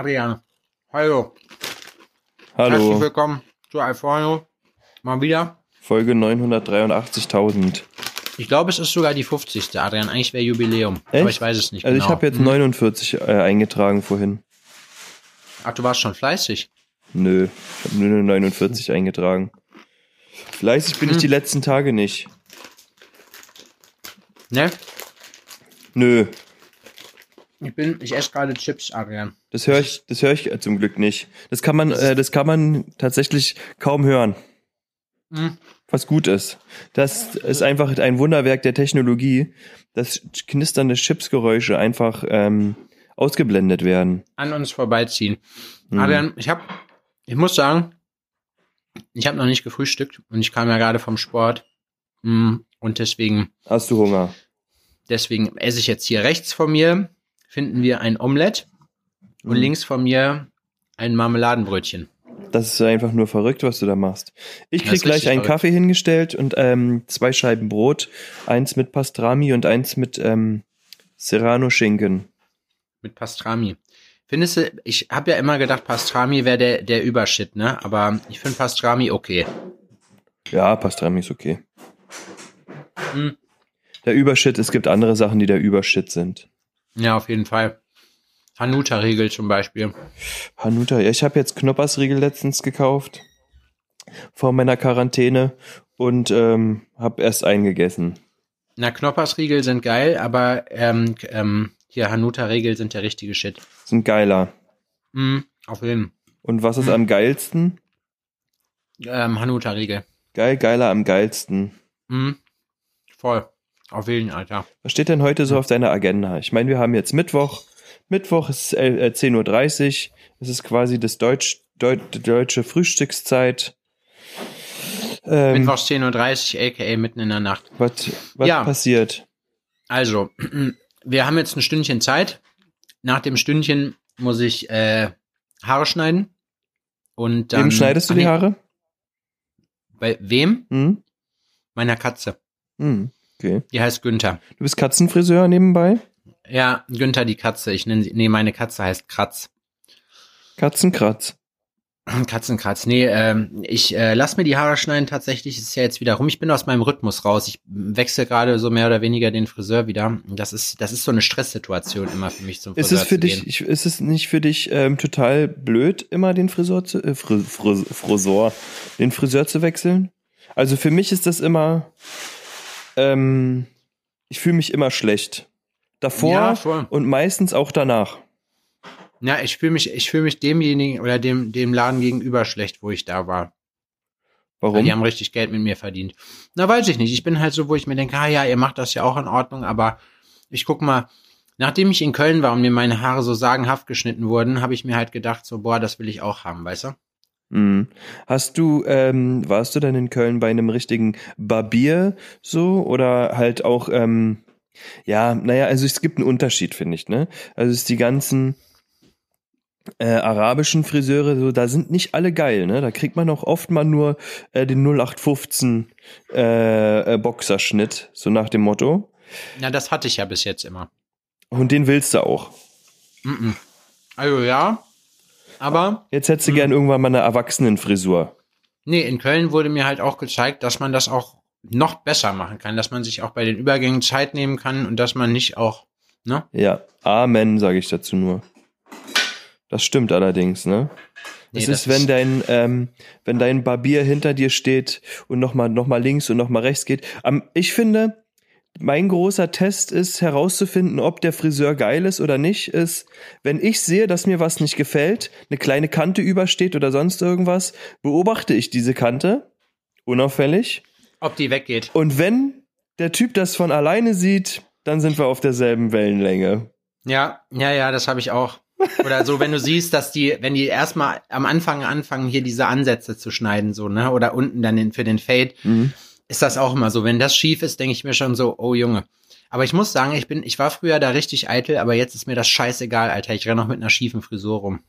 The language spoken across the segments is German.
Adrian. Hallo. Herzlich Hallo, willkommen zu Alforno. Mal wieder. Folge 983.000. Ich glaube, es ist sogar die 50. Adrian. Eigentlich wäre Jubiläum. Echt? Aber ich weiß es nicht Also genau. ich habe jetzt 49 äh, eingetragen vorhin. Ach, du warst schon fleißig. Nö, ich habe nur 49 eingetragen. Fleißig bin ich Hm. die letzten Tage nicht. Ne? Nö, Ich bin, ich esse gerade Chips, Adrian. Das höre ich, das höre ich äh, zum Glück nicht. Das kann man, äh, das kann man tatsächlich kaum hören. Hm. Was gut ist. Das ist einfach ein Wunderwerk der Technologie, dass knisternde Chipsgeräusche einfach ähm, ausgeblendet werden. An uns vorbeiziehen. Mhm. Adrian, ich habe, ich muss sagen, ich habe noch nicht gefrühstückt und ich kam ja gerade vom Sport. Mm, Und deswegen Hast du Hunger? Deswegen esse ich jetzt hier rechts von mir, finden wir ein Omelett und Mhm. links von mir ein Marmeladenbrötchen. Das ist einfach nur verrückt, was du da machst. Ich krieg gleich einen verrückt. Kaffee hingestellt und ähm, zwei Scheiben Brot, eins mit Pastrami und eins mit ähm, Serrano Schinken. Mit Pastrami. Findest du, ich habe ja immer gedacht, Pastrami wäre der, der Übershit, ne? Aber ich finde Pastrami okay. Ja, Pastrami ist okay. Hm. Der Übershit, es gibt andere Sachen, die der Übershit sind. Ja, auf jeden Fall. Hanuta-Riegel zum Beispiel. Hanuta, ja, ich habe jetzt Knoppersriegel letztens gekauft vor meiner Quarantäne und ähm, habe erst eingegessen. Na, Knoppersriegel sind geil, aber ähm, ähm, hier Hanuta-Riegel sind der richtige Shit. Sind geiler. Mm, auf jeden Und was ist Hm. am geilsten? ähm, Hanuta-Riegel. Geil, geiler am geilsten. Mm, voll. Auf jeden, Alter. Was steht denn heute so auf deiner Agenda? Ich meine, wir haben jetzt Mittwoch. Mittwoch ist äh, äh, 10.30 Uhr. Es ist quasi das Deutsch, Deut, deutsche Frühstückszeit. Ähm, Mittwochs 10.30 Uhr, aka mitten in der Nacht. was was Ja. passiert? Also, wir haben jetzt ein Stündchen Zeit. Nach dem Stündchen muss ich äh, Haare schneiden. Und dann. Wem schneidest du die Haare? Bei wem? Hm? Meiner Katze. Hm. Okay. Die heißt Günther. Du bist Katzenfriseur nebenbei? Ja, Günther die Katze. Ich nenne sie. Nee, meine Katze heißt Kratz. Katzenkratz. Katzenkratz. Nee, ähm, ich äh, lass mir die Haare schneiden tatsächlich. Ist ja jetzt wieder rum. Ich bin aus meinem Rhythmus raus. Ich wechsle gerade so mehr oder weniger den Friseur wieder. Das ist, das ist so eine Stresssituation immer für mich zum Ist Friseur es für dich, ich, ist es nicht für dich ähm, total blöd, immer den Friseur zu, äh, Fri, Fri, Friseur, den Friseur zu wechseln? Also für mich ist das immer, ähm, ich fühle mich immer schlecht. Davor Ja, und meistens auch danach. Ja, ich fühle mich, ich fühle mich demjenigen oder dem, dem Laden gegenüber schlecht, wo ich da war. Weil Warum? die haben richtig Geld mit mir verdient. Na, weiß ich nicht. Ich bin halt so, wo ich mir denke, ah ja, ihr macht das ja auch in Ordnung, aber ich guck mal, nachdem ich in Köln war und mir meine Haare so sagenhaft geschnitten wurden, habe ich mir halt gedacht, so, boah, das will ich auch haben, weißt du? Mhm. Hast du, ähm, warst du denn in Köln bei einem richtigen Barbier so oder halt auch, ähm, ja, naja, also es gibt einen Unterschied, finde ich, ne? Also es ist die ganzen äh, arabischen Friseure, so, da sind nicht alle geil, ne? Da kriegt man auch oft mal nur äh, den 0815 äh, äh, Boxerschnitt, so nach dem Motto. Na, das hatte ich ja bis jetzt immer. Und den willst du auch. Mm -mm. Also ja, aber Jetzt hättest du Mhm. gern irgendwann mal eine Erwachsenenfrisur. nee, in Köln wurde mir halt auch gezeigt, dass man das auch noch besser machen kann, dass man sich auch bei den Übergängen Zeit nehmen kann und dass man nicht auch, ne? Ja, Amen, sage ich dazu nur. Das stimmt allerdings, ne? Nee, es ist, wenn dein, ähm, wenn dein Barbier hinter dir steht und nochmal noch mal links und nochmal rechts geht. Am, ich finde, mein großer Test ist herauszufinden, ob der Friseur geil ist oder nicht, ist, wenn ich sehe, dass mir was nicht gefällt, eine kleine Kante übersteht oder sonst irgendwas, beobachte ich diese Kante unauffällig. Ob die weggeht. Und wenn der Typ das von alleine sieht, dann sind wir auf derselben Wellenlänge. Ja, ja, ja, das habe ich auch. Oder so, wenn du siehst, dass die, wenn die erstmal am Anfang anfangen, hier diese Ansätze zu schneiden, so, ne? Oder unten dann den, für den Fade, Mhm. ist das auch immer so. Wenn das schief ist, denke ich mir schon so, oh Junge. Aber ich muss sagen, ich bin, ich war früher da richtig eitel, aber jetzt ist mir das scheißegal, Alter. Ich renne noch mit einer schiefen Frisur rum.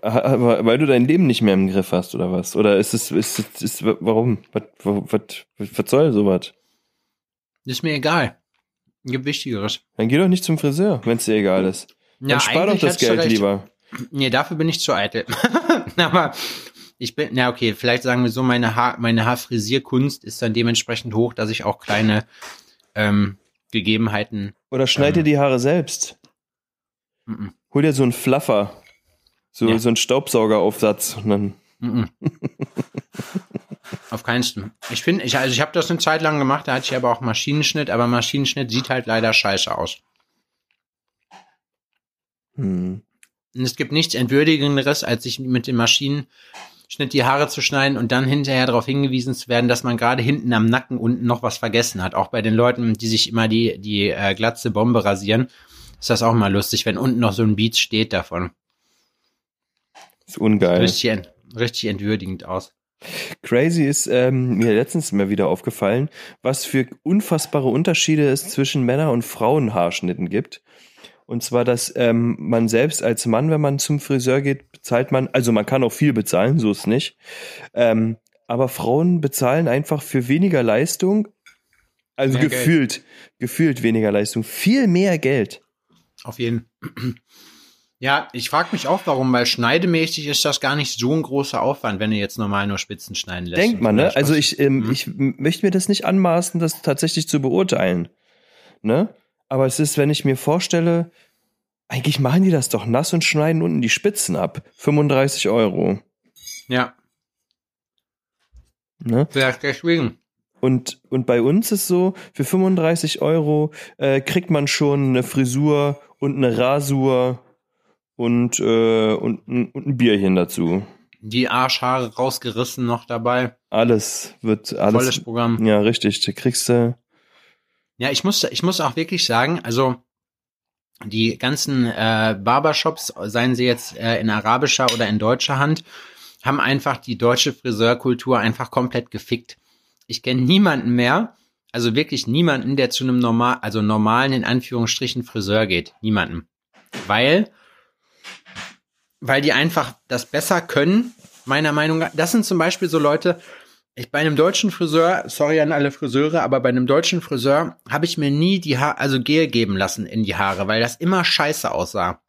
Weil du dein Leben nicht mehr im Griff hast, oder was? Oder ist es, ist es, ist, warum? Was, was, was soll sowas? Ist mir egal. Gibt Wichtigeres. Dann geh doch nicht zum Friseur, wenn es dir egal ist. Dann spar doch das Geld lieber. Nee, dafür bin ich zu eitel. Aber ich bin, na okay, vielleicht sagen wir so, meine Haar, meine Haarfrisierkunst ist dann dementsprechend hoch, dass ich auch kleine ähm, Gegebenheiten. Oder schneid dir Ähm. die Haare selbst. Mm Hol dir so einen Fluffer. So, Ja. so einen Staubsaugeraufsatz. Und dann, -mm. Auf keinsten. Ich finde, ich, also ich habe das eine Zeit lang gemacht, da hatte ich aber auch Maschinenschnitt, aber Maschinenschnitt sieht halt leider scheiße aus. hm. Und es gibt nichts Entwürdigenderes, als sich mit dem Maschinenschnitt die Haare zu schneiden und dann hinterher darauf hingewiesen zu werden, dass man gerade hinten am Nacken unten noch was vergessen hat. Auch bei den Leuten, die sich immer die, die äh, glatze Bombe rasieren, ist das auch mal lustig, wenn unten noch so ein Beat steht davon. Ist ungeil. Richtig, richtig entwürdigend aus. Crazy ist ähm, mir letztens mal wieder aufgefallen, was für unfassbare Unterschiede es zwischen Männer- und Frauenhaarschnitten gibt. Und zwar, dass ähm, man selbst als Mann, wenn man zum Friseur geht, bezahlt man, also man kann auch viel bezahlen, so ist nicht. Ähm, aber Frauen bezahlen einfach für weniger Leistung, also Mehr gefühlt, gefühlt weniger Leistung, viel mehr Geld. Auf jeden. Ja, ich frage mich auch, warum, weil schneidemäßig ist das gar nicht so ein großer Aufwand, wenn du jetzt normal nur Spitzen schneiden lässt. Denkt man, ne? Also ich, ähm, Mhm. ich möchte mir das nicht anmaßen, das tatsächlich zu beurteilen. Ne? Aber es ist, wenn ich mir vorstelle, eigentlich machen die das doch nass und schneiden unten die Spitzen ab. 35 Euro. Ja, Ne? vielleicht deswegen. Und, und bei uns ist so, für 35 Euro äh, kriegt man schon eine Frisur und eine Rasur und, äh, und, ein- und ein Bierchen dazu. Die Arschhaare rausgerissen noch dabei. Alles wird alles. Volles Programm. Ja, richtig. Da kriegst du. Ja, ich muss, ich muss auch wirklich sagen, also die ganzen äh, Barbershops, seien sie jetzt äh, in arabischer oder in deutscher Hand, haben einfach die deutsche Friseurkultur einfach komplett gefickt. Ich kenne niemanden mehr, also wirklich niemanden, der zu einem normal, also normalen in Anführungsstrichen Friseur geht. Niemanden. Weil, weil die einfach das besser können, meiner Meinung nach. Das sind zum Beispiel so Leute, ich bei einem deutschen Friseur, sorry an alle Friseure, aber bei einem deutschen Friseur habe ich mir nie die Haare, also Gel geben lassen in die Haare, weil das immer scheiße aussah.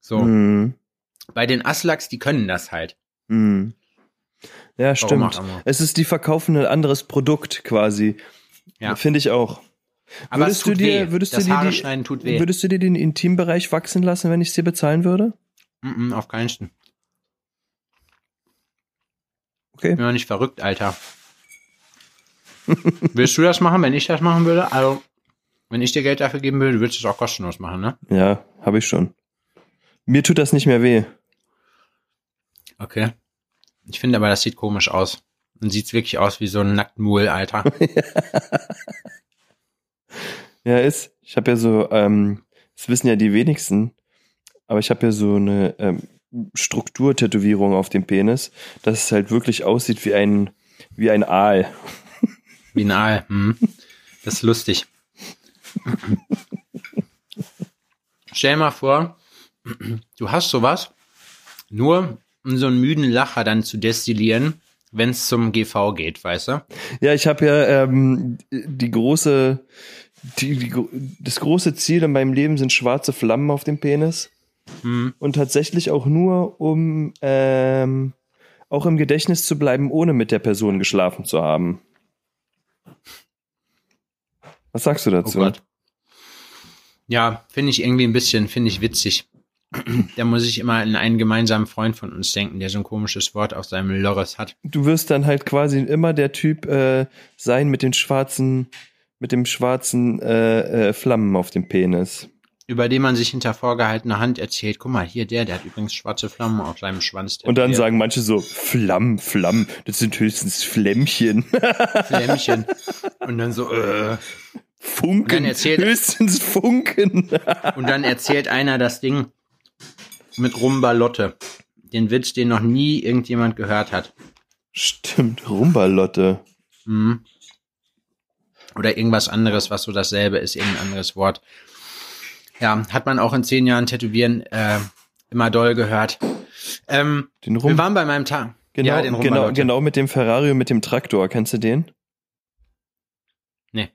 So. Mhm. Bei den Aslaks, die können das halt. Mhm. Ja, Warum stimmt. Es ist die verkaufen ein anderes Produkt quasi. Ja. Finde ich auch. Aber Würdest du dir, weh. würdest das du dir die, würdest du dir den Intimbereich wachsen lassen, wenn ich es dir bezahlen würde? Mm -mm, auf keinen Fall. Okay. Bin doch nicht verrückt, Alter. Willst du das machen, wenn ich das machen würde? Also, wenn ich dir Geld dafür geben würde, würdest du es auch kostenlos machen, ne? Ja, habe ich schon. Mir tut das nicht mehr weh. Okay. Ich finde aber, das sieht komisch aus. Und sieht's wirklich aus wie so ein Nacktmuhl, Alter. Ja, ist. Ich habe ja so, ähm, das wissen ja die wenigsten, aber ich habe ja so eine ähm, Strukturtätowierung auf dem Penis, dass es halt wirklich aussieht wie ein, wie ein Aal. Wie ein Aal. Hm. Das ist lustig. Stell mal vor, du hast sowas, nur um so einen müden Lacher dann zu destillieren, wenn es zum GV geht, weißt du? Ja, ich habe ja ähm, die große, die, die, das große Ziel in meinem Leben sind schwarze Flammen auf dem Penis. Hm. Und tatsächlich auch nur, um ähm, auch im Gedächtnis zu bleiben, ohne mit der Person geschlafen zu haben. Was sagst du Oh dazu? Gott. Ja, finde ich irgendwie ein bisschen, finde ich witzig. da muss ich immer an einen gemeinsamen Freund von uns denken, der so ein komisches Wort auf seinem Lörres hat. du wirst dann halt quasi immer der Typ äh, sein mit den schwarzen, mit dem schwarzen äh, äh, Flammen auf dem Penis. Über den man sich hinter vorgehaltener Hand erzählt, guck mal, hier der, der hat übrigens schwarze Flammen auf seinem Schwanz. Und dann sagen manche so, Flammen, Flammen, das sind höchstens Flämmchen. Flämmchen. Und dann so, äh. Funken, dann erzählt- höchstens Funken. Und dann erzählt einer das Ding mit Rumbalotte. Den Witz, den noch nie irgendjemand gehört hat. Stimmt, Rumbalotte. Mhm. Oder irgendwas anderes, was so dasselbe ist, irgendein anderes Wort. Ja, hat man auch in zehn Jahren Tätowieren äh, immer doll gehört. Ähm, Den wir Rum waren bei meinem Tag. genau, ja, den genau, genau mit dem Ferrari und mit dem Traktor. Kennst du den? Nee.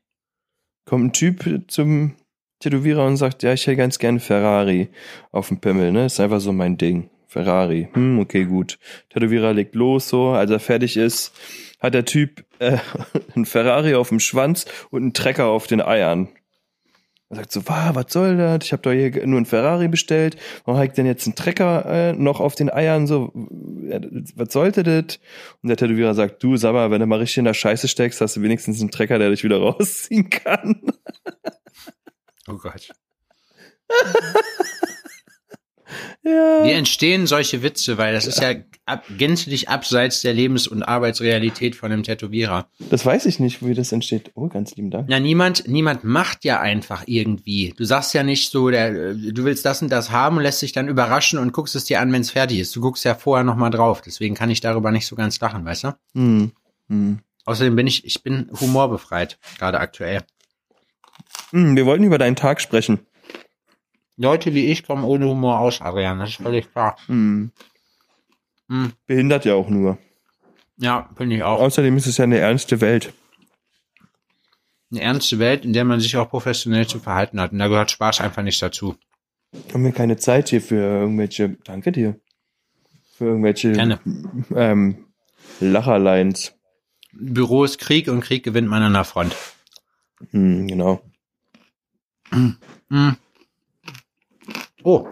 Kommt ein Typ zum Tätowierer und sagt, ja, ich hätte ganz gerne Ferrari auf dem Pimmel, ne? Ist einfach so mein Ding. Ferrari. Hm, okay, gut. Tätowierer legt los, so, als er fertig ist, hat der Typ äh, einen Ferrari auf dem Schwanz und einen Trecker auf den Eiern. Sagt so, was soll das? Ich habe doch hier nur einen Ferrari bestellt. Warum habe ich denn jetzt einen Trecker äh, noch auf den Eiern? So, was sollte das? Und der Tätowierer sagt, du, sag mal, wenn du mal richtig in der Scheiße steckst, hast du wenigstens einen Trecker, der dich wieder rausziehen kann. Oh Gott. ja. Wie entstehen solche Witze? Weil das ist ja ab, gänzlich abseits der Lebens- und Arbeitsrealität von einem Tätowierer. Das weiß ich nicht, wie das entsteht. Oh, ganz lieben Dank. Na, niemand, niemand macht ja einfach irgendwie. Du sagst ja nicht so, der, du willst das und das haben und lässt dich dann überraschen und guckst es dir an, wenn es fertig ist. Du guckst ja vorher nochmal drauf. Deswegen kann ich darüber nicht so ganz lachen, weißt du? Hm. Hm. Außerdem bin ich, ich bin humorbefreit, gerade aktuell. Hm, wir wollten über deinen Tag sprechen. Leute wie ich kommen ohne Humor aus, Adrian, das ist völlig klar. Hm. Hm. Behindert ja auch nur. Ja, finde ich auch. Außerdem ist es ja eine ernste Welt. Eine ernste Welt, in der man sich auch professionell zu verhalten hat. Und da gehört Spaß einfach nicht dazu. Haben wir keine Zeit hier für irgendwelche, danke dir, für irgendwelche Gerne. ähm, Lacherlines. Büro ist Krieg und Krieg gewinnt man an der Front. Hm, genau. Hm. Oh.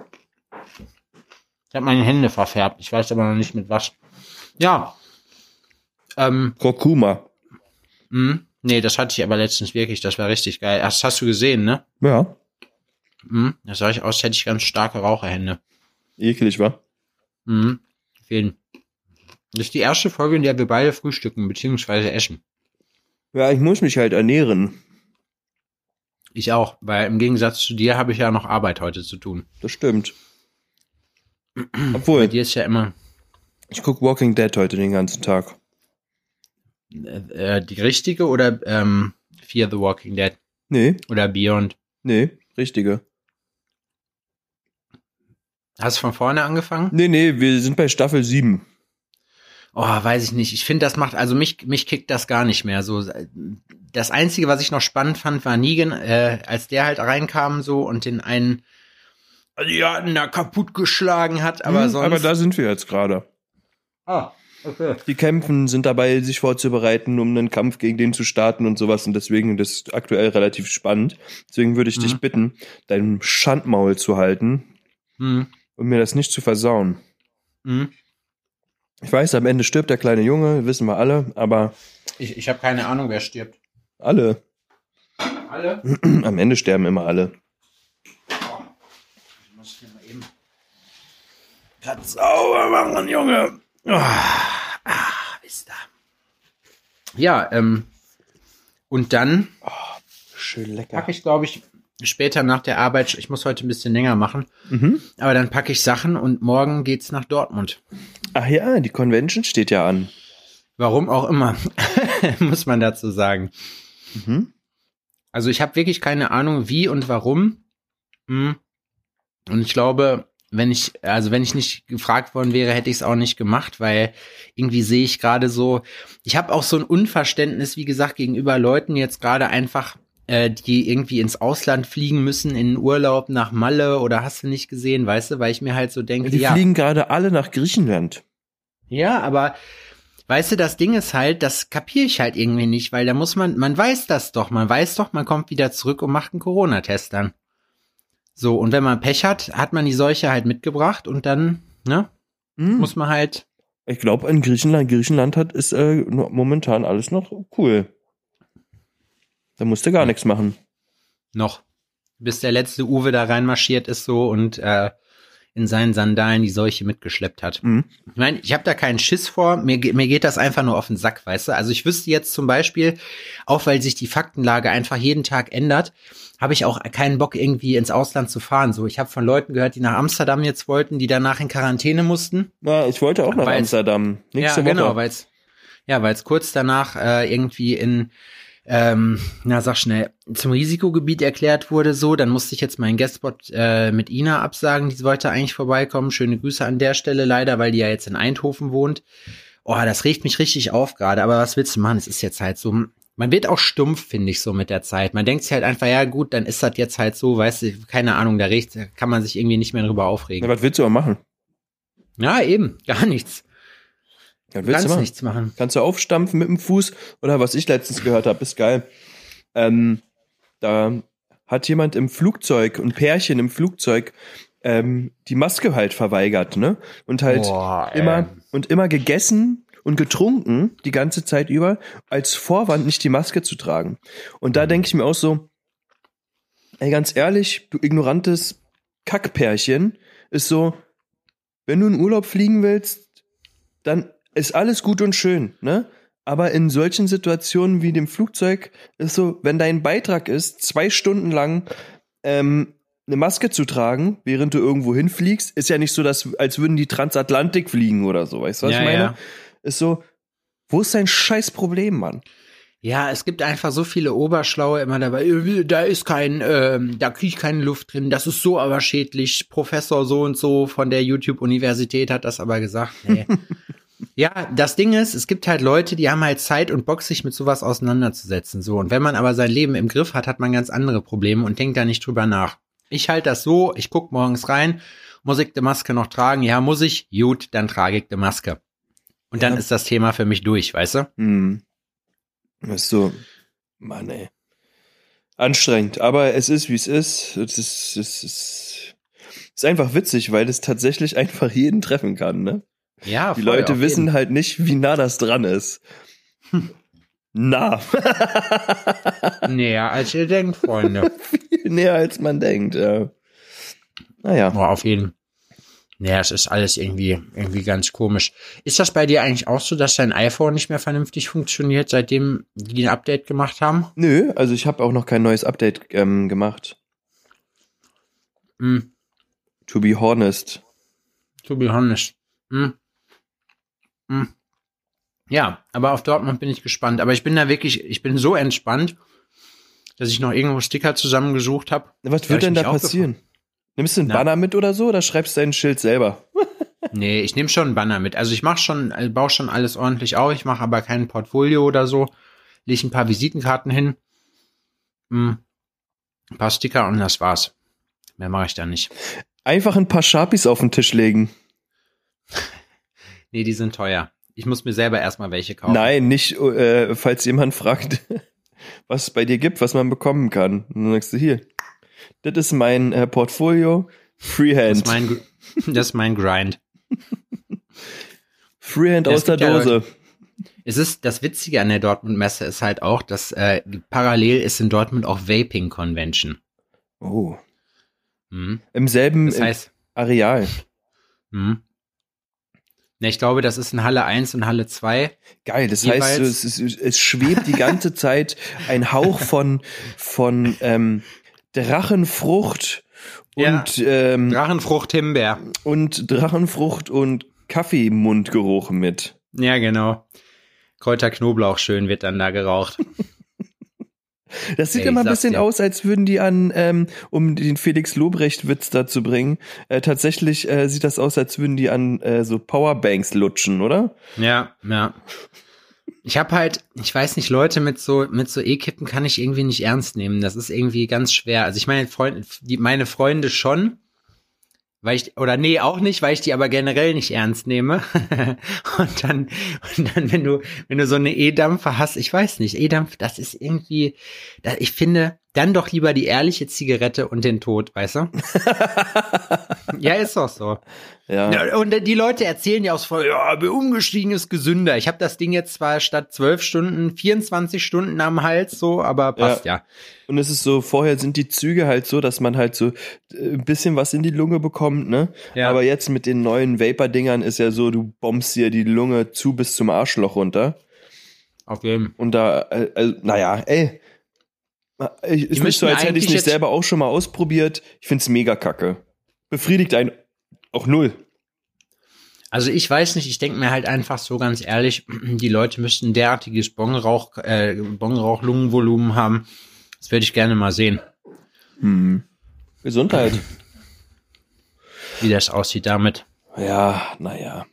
Ich habe meine Hände verfärbt. Ich weiß aber noch nicht mit was. Ja. Ähm, Kurkuma. mh. nee, das hatte ich aber letztens wirklich. Das war richtig geil. Das hast du gesehen, ne? Ja, Mhm. Das sah ich aus, als hätte ich ganz starke Raucherhände. eklig, wa? Mhm. Auf jeden. Das ist die erste Folge, in der wir beide frühstücken bzw. essen. Ja, ich muss mich halt ernähren. Ich auch, weil im Gegensatz zu dir habe ich ja noch Arbeit heute zu tun. Das stimmt. Bei Obwohl, dir ist ja immer ich guck Walking Dead heute den ganzen Tag. äh, die richtige oder ähm, Fear the Walking Dead Nee, oder Beyond. nee, richtige. Hast du von vorne angefangen? Nee, nee, wir sind bei Staffel 7. Oh, weiß ich nicht. Ich finde, das macht, also mich, mich kickt das gar nicht mehr. So, das Einzige, was ich noch spannend fand, war Negan, äh, als der halt reinkam so und den einen Asiaten da kaputtgeschlagen hat, aber Hm, sonst. aber da sind wir jetzt gerade. ah, okay. Die kämpfen, sind dabei, sich vorzubereiten, um einen Kampf gegen den zu starten und sowas. Und deswegen das ist aktuell relativ spannend. Deswegen würde ich dich Mhm. bitten, dein Schandmaul zu halten Hm, und mir das nicht zu versauen. hm. Ich weiß, am Ende stirbt der kleine Junge, wissen wir alle, aber Ich, ich habe keine Ahnung, wer stirbt. alle. Alle? Am Ende sterben immer alle. Ich muss hier mal eben grad sauber machen, Junge. Ah, ah, ist da. Ja, ähm, und dann Schön lecker. packe ich, glaube ich, später nach der Arbeit, ich muss heute ein bisschen länger machen, Mhm. aber dann packe ich Sachen und morgen geht's nach Dortmund. Ach ja, die Convention steht ja an. Warum auch immer, muss man dazu sagen. Mhm. Also ich habe wirklich keine Ahnung, wie und warum. Hm. Und ich glaube, wenn ich, also wenn ich nicht gefragt worden wäre, hätte ich es auch nicht gemacht, weil irgendwie sehe ich gerade so, ich habe auch so ein Unverständnis, wie gesagt, gegenüber Leuten jetzt gerade einfach, äh, die irgendwie ins Ausland fliegen müssen, in Urlaub nach Malle oder hast du nicht gesehen, weißt du, weil ich mir halt so denke, Die ja. fliegen gerade alle nach Griechenland. Ja, aber weißt du, das Ding ist halt, das kapiere ich halt irgendwie nicht, weil da muss man, man weiß das doch, man weiß doch, man kommt wieder zurück und macht einen Corona-Test dann. So, und wenn man Pech hat, hat man die Seuche halt mitgebracht und dann, ne, Mhm. muss man halt, Ich glaube, in Griechenland, Griechenland hat ist äh, momentan alles noch cool. Da musst du gar nichts machen. noch, bis der letzte Uwe da reinmarschiert ist so und äh, in seinen Sandalen die Seuche mitgeschleppt hat. Mhm. Ich meine, ich habe da keinen Schiss vor, mir, mir geht das einfach nur auf den Sack, weißt du? Also ich wüsste jetzt zum Beispiel, auch weil sich die Faktenlage einfach jeden Tag ändert, habe ich auch keinen Bock, irgendwie ins Ausland zu fahren. So, ich habe von Leuten gehört, die nach Amsterdam jetzt wollten, die danach in Quarantäne mussten. Na, ich wollte auch nach Weil's- Amsterdam. Nächste ja, Woche. genau, weil es ja, weil es kurz danach äh, irgendwie in ähm, na sag schnell, zum Risikogebiet erklärt wurde so, dann musste ich jetzt meinen Guestspot äh, mit Ina absagen, die wollte eigentlich vorbeikommen. Schöne Grüße an der Stelle leider, weil die ja jetzt in Eindhoven wohnt. Oh, das regt mich richtig auf gerade, aber was willst du machen? Es ist jetzt halt so. man wird auch stumpf, finde ich, so mit der Zeit. Man denkt sich halt einfach, ja gut, dann ist das jetzt halt so, weißt du, keine Ahnung, da regt, kann man sich irgendwie nicht mehr drüber aufregen. Ja, was willst du aber machen? Ja, eben, gar nichts. Du willst kannst du machen? nichts machen. Kannst du aufstampfen mit dem Fuß? Oder was ich letztens gehört habe, ist geil. Ähm, da hat jemand im Flugzeug, ein Pärchen im Flugzeug, ähm, die Maske halt verweigert, ne? Und halt Boah, immer und immer gegessen und getrunken die ganze Zeit über, als Vorwand nicht die Maske zu tragen. Und Mhm. da denke ich mir auch so, ey, ganz ehrlich, du ignorantes Kackpärchen, ist so, wenn du in Urlaub fliegen willst, dann ist alles gut und schön, ne? Aber in solchen Situationen wie dem Flugzeug ist so, wenn dein Beitrag ist, zwei Stunden lang ähm, eine Maske zu tragen, während du irgendwo hinfliegst, ist ja nicht so, dass, als würden die Transatlantik fliegen oder so, weißt du, was Ja, ich meine? ja. Ist so, wo ist dein scheiß Problem, Mann? Ja, es gibt einfach so viele Oberschlaue immer dabei. äh, Da ist kein, ähm, da kriege ich keine Luft drin. Das ist so aber schädlich. Professor so und so von der YouTube-Universität hat das aber gesagt. Nee. ja, das Ding ist, es gibt halt Leute, die haben halt Zeit und Bock, sich mit sowas auseinanderzusetzen. So und wenn man aber sein Leben im Griff hat, hat man ganz andere Probleme und denkt da nicht drüber nach. Ich halte das so. Ich guck morgens rein. Muss ich die Maske noch tragen? Ja, muss ich. Gut, dann trage ich die Maske. Und dann Ja. ist das Thema für mich durch, weißt du? Hm. Ist so, Mann, ey. Anstrengend, aber es ist, wie es ist. Es ist, es ist, es ist einfach witzig, weil es tatsächlich einfach jeden treffen kann, ne? Ja, Die voll, Leute wissen jeden. halt nicht, wie nah das dran ist. Nah. Näher als ihr denkt, Freunde. Viel näher als man denkt, ja. Naja. Boah, auf jeden. Naja, es ist alles irgendwie, irgendwie ganz komisch. Ist das bei dir eigentlich auch so, dass dein iPhone nicht mehr vernünftig funktioniert, seitdem die ein Update gemacht haben? Nö, also ich habe auch noch kein neues Update ähm, gemacht. Hm, To be honest. to be honest. Hm. Hm. Ja, aber auf Dortmund bin ich gespannt. Aber ich bin da wirklich, ich bin so entspannt, dass ich noch irgendwo Sticker zusammengesucht habe. Was wird denn da passieren? Nimmst du einen Na. Banner mit oder so oder schreibst du dein Schild selber? Nee, ich nehme schon einen Banner mit. Also ich mache schon, äh, baue schon alles ordentlich auf. Ich mache aber kein Portfolio oder so. Lege ein paar Visitenkarten hin, hm, ein paar Sticker und das war's. Mehr mache ich da nicht. Einfach ein paar Sharpies auf den Tisch legen. Nee, die sind teuer. Ich muss mir selber erstmal welche kaufen. Nein, nicht, äh, falls jemand fragt, was es bei dir gibt, was man bekommen kann. Und dann sagst du hier, das ist mein äh, Portfolio, Das Freehand. ist mein, das ist mein Grind. Freehand Ja, aus der gibt ja Dose. Es ist, das Witzige an der Dortmund-Messe ist halt auch, dass äh, parallel ist in Dortmund auch Vaping-Convention. Oh. Hm. Im selben Das heißt, Areal. hm. Ne, ich glaube, das ist in Halle 1 und Halle 2. Geil, das Jeweils- heißt, es, ist, es schwebt die ganze Zeit ein Hauch von, von ähm, Drachenfrucht Ja. und, ähm, Drachenfrucht Himbeer. und Drachenfrucht und Kaffeemundgeruch mit. Ja, genau. Kräuter Knoblauch schön wird dann da geraucht. Das sieht Ey, immer ein bisschen dir. aus, als würden die an, ähm, um den Felix Lobrecht-Witz da zu bringen, äh, tatsächlich äh, sieht das aus, als würden die an äh, so Powerbanks lutschen, oder? Ja, ja. Ich habe halt, ich weiß nicht, Leute mit so mit so E-Kippen kann ich irgendwie nicht ernst nehmen. Das ist irgendwie ganz schwer. Also ich meine, Freund, die, meine Freunde schon, weil ich oder nee auch nicht, weil ich die aber generell nicht ernst nehme. und dann und dann wenn du wenn du so eine E-Dampfer hast, ich weiß nicht, E-Dampf, das ist irgendwie, ich finde dann doch lieber die ehrliche Zigarette und den Tod, weißt du? ja, ist doch so. Ja. Ja, und die Leute erzählen ja aus voll, ja, umgestiegen ist gesünder. Ich habe das Ding jetzt zwar statt zwölf Stunden 24 Stunden am Hals, so, aber passt ja. Und es ist so, vorher sind die Züge halt so, dass man halt so äh, ein bisschen was in die Lunge bekommt, ne? Ja. Aber jetzt mit den neuen Vapor-Dingern ist ja so, du bombst dir die Lunge zu bis zum Arschloch runter. Auf jeden. Und da, äh, äh, naja, ey. Ich, ist nicht so, als hätte ich jetzt- selber auch schon mal ausprobiert. Ich find's mega kacke. Befriedigt einen auch null. Also ich weiß nicht, ich denke mir halt einfach so ganz ehrlich, die Leute müssten derartiges Bongrauch, äh, Bongrauch-Lungenvolumen haben. Das würde ich gerne mal sehen, Hm. Gesundheit. wie das aussieht damit. Ja, naja.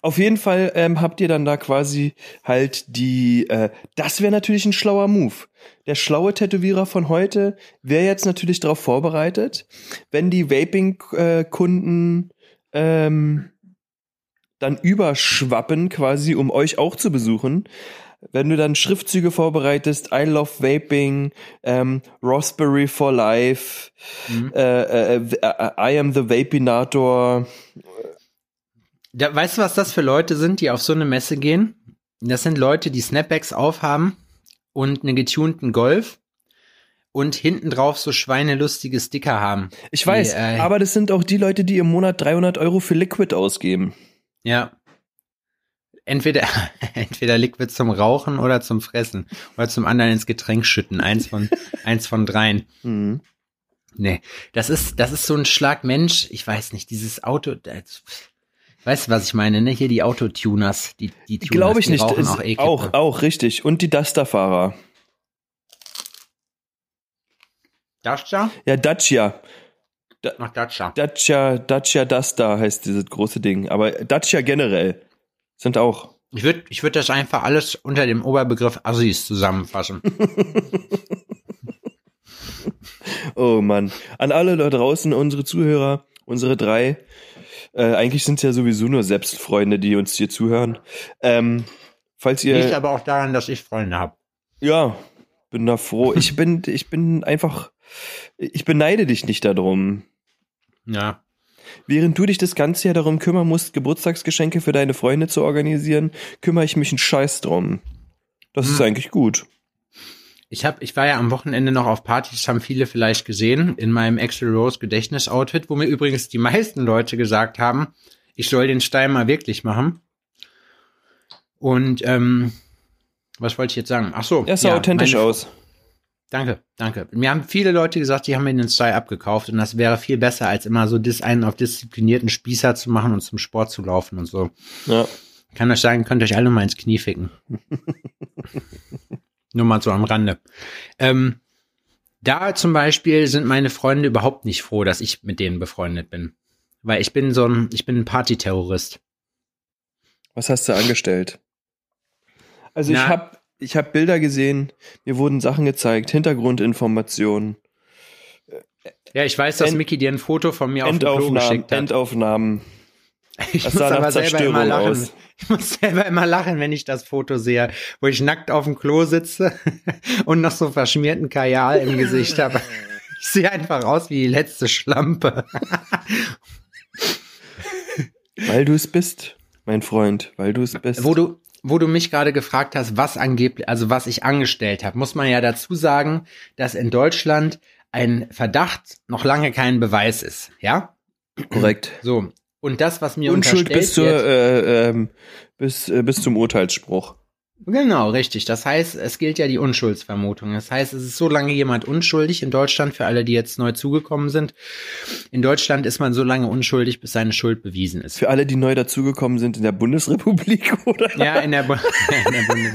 Auf jeden Fall ähm, habt ihr dann da quasi halt die, äh, das wäre natürlich ein schlauer Move. Der schlaue Tätowierer von heute wäre jetzt natürlich darauf vorbereitet, wenn die Vaping-Kunden ähm, dann überschwappen quasi, um euch auch zu besuchen. Wenn du dann Schriftzüge vorbereitest, I love Vaping, ähm, Raspberry for Life, Mhm. äh, äh, äh, I am the Vapinator, Da, weißt du, was das für Leute sind, die auf so eine Messe gehen? Das sind Leute, die Snapbacks aufhaben und einen getunten Golf und hinten drauf so schweinelustige Sticker haben. Ich weiß, Die, äh, aber das sind auch die Leute, die im Monat 300 Euro für Liquid ausgeben. Ja. Entweder, entweder Liquid zum Rauchen oder zum Fressen. Oder zum anderen ins Getränk schütten. Eins von, eins von dreien. Mhm. Nee, das ist, das ist so ein Schlag Mensch. Ich weiß nicht, dieses Auto, das, weißt du, was ich meine, ne? Hier die Autotuners, die, die Tuners, Glaube ich die nicht. rauchen auch, eh auch, Kippe. auch richtig. Und die Duster-Fahrer. Dacia? Ja, Dacia. Ach, Dacia. Dacia, Dacia Duster heißt dieses große Ding. Aber Dacia generell sind auch. Ich würde ich würd das einfach alles unter dem Oberbegriff Assis zusammenfassen. Oh Mann. An alle da draußen, unsere Zuhörer, unsere drei. Äh, eigentlich sind es ja sowieso nur Selbstfreunde, die uns hier zuhören. Ähm, falls ihr. Liegt aber auch daran, dass ich Freunde habe. Ja, bin da froh. Ich bin, ich bin einfach, ich beneide dich nicht darum. Ja. Während du dich das ganze Jahr darum kümmern musst, Geburtstagsgeschenke für deine Freunde zu organisieren, kümmere ich mich einen Scheiß drum. Das ist Hm. eigentlich gut. Ich hab, ich war ja am Wochenende noch auf Partys, haben viele vielleicht gesehen, in meinem Axel Rose Gedächtnisoutfit, wo mir übrigens die meisten Leute gesagt haben, ich soll den Stein mal wirklich machen. Und ähm, was wollte ich jetzt sagen? Ach so. Er sah authentisch meine- aus. Danke, danke. Mir haben viele Leute gesagt, die haben mir den Style abgekauft und das wäre viel besser, als immer so dis einen auf disziplinierten Spießer zu machen und zum Sport zu laufen und so. Ja. Kann euch sagen, könnt euch alle mal ins Knie ficken. Nur mal so am Rande. Ähm, da zum Beispiel sind meine Freunde überhaupt nicht froh, dass ich mit denen befreundet bin. Weil ich bin so ein, ich bin ein Partyterrorist. Was hast du angestellt? Also ich Na. habe ich hab Bilder gesehen, mir wurden Sachen gezeigt, Hintergrundinformationen, Ja, ich weiß, dass End- Mickey dir ein Foto von mir auf dem Klo Endaufnahmen, geschickt hat. Endaufnahmen. Ich Das muss aber selber immer lachen. aus. Ich muss selber immer lachen, wenn ich das Foto sehe, wo ich nackt auf dem Klo sitze und noch so verschmierten Kajal im Gesicht habe. Ich sehe einfach aus wie die letzte Schlampe. Weil du es bist, mein Freund, weil du es bist. Wo du, wo du mich gerade gefragt hast, was angeblich, also was ich angestellt habe, muss man ja dazu sagen, dass in Deutschland ein Verdacht noch lange kein Beweis ist. Ja, Korrekt. so. Und das, was mir Unschuld unterstellt bis, zur, wird, äh, ähm, bis, äh, bis zum Urteilsspruch. Genau, richtig. Das heißt, es gilt ja die Unschuldsvermutung. Das heißt, es ist so lange jemand unschuldig in Deutschland, für alle, die jetzt neu zugekommen sind. In Deutschland ist man so lange unschuldig, bis seine Schuld bewiesen ist. Für alle, die neu dazugekommen sind in der Bundesrepublik, oder? Ja, in der, Bu in, der Bundes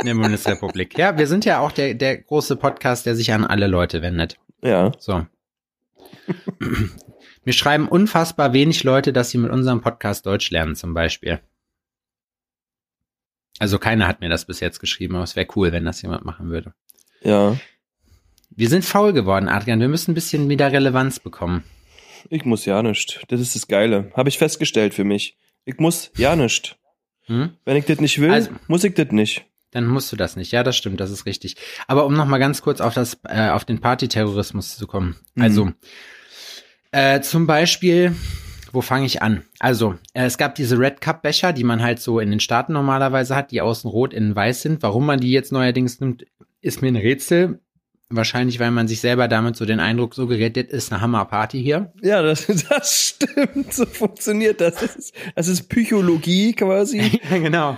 in der Bundesrepublik. Ja, wir sind ja auch der, der große Podcast, der sich an alle Leute wendet. Ja. So. Mir schreiben unfassbar wenig Leute, dass sie mit unserem Podcast Deutsch lernen, zum Beispiel. Also keiner hat mir das bis jetzt geschrieben, aber es wäre cool, wenn das jemand machen würde. Ja. Wir sind faul geworden, Adrian. Wir müssen ein bisschen wieder Relevanz bekommen. Ich muss ja nicht. Das ist das Geile. Habe ich festgestellt für mich. Ich muss ja nicht. Hm? Wenn ich das nicht will, Also- muss ich das nicht. Dann musst du das nicht. Ja, das stimmt, das ist richtig. Aber um noch mal ganz kurz auf das, äh, auf den Partyterrorismus zu kommen. Mhm. Also äh, zum Beispiel, wo fange ich an? Also äh, es gab diese Red Cup Becher, die man halt so in den Staaten normalerweise hat, die außen rot, innen weiß sind. Warum man die jetzt neuerdings nimmt, ist mir ein Rätsel. Wahrscheinlich, weil man sich selber damit so den Eindruck so gerät, das ist eine Hammerparty hier. Ja, das, das stimmt. So funktioniert das. Das ist, das ist Psychologie quasi. Ja, genau.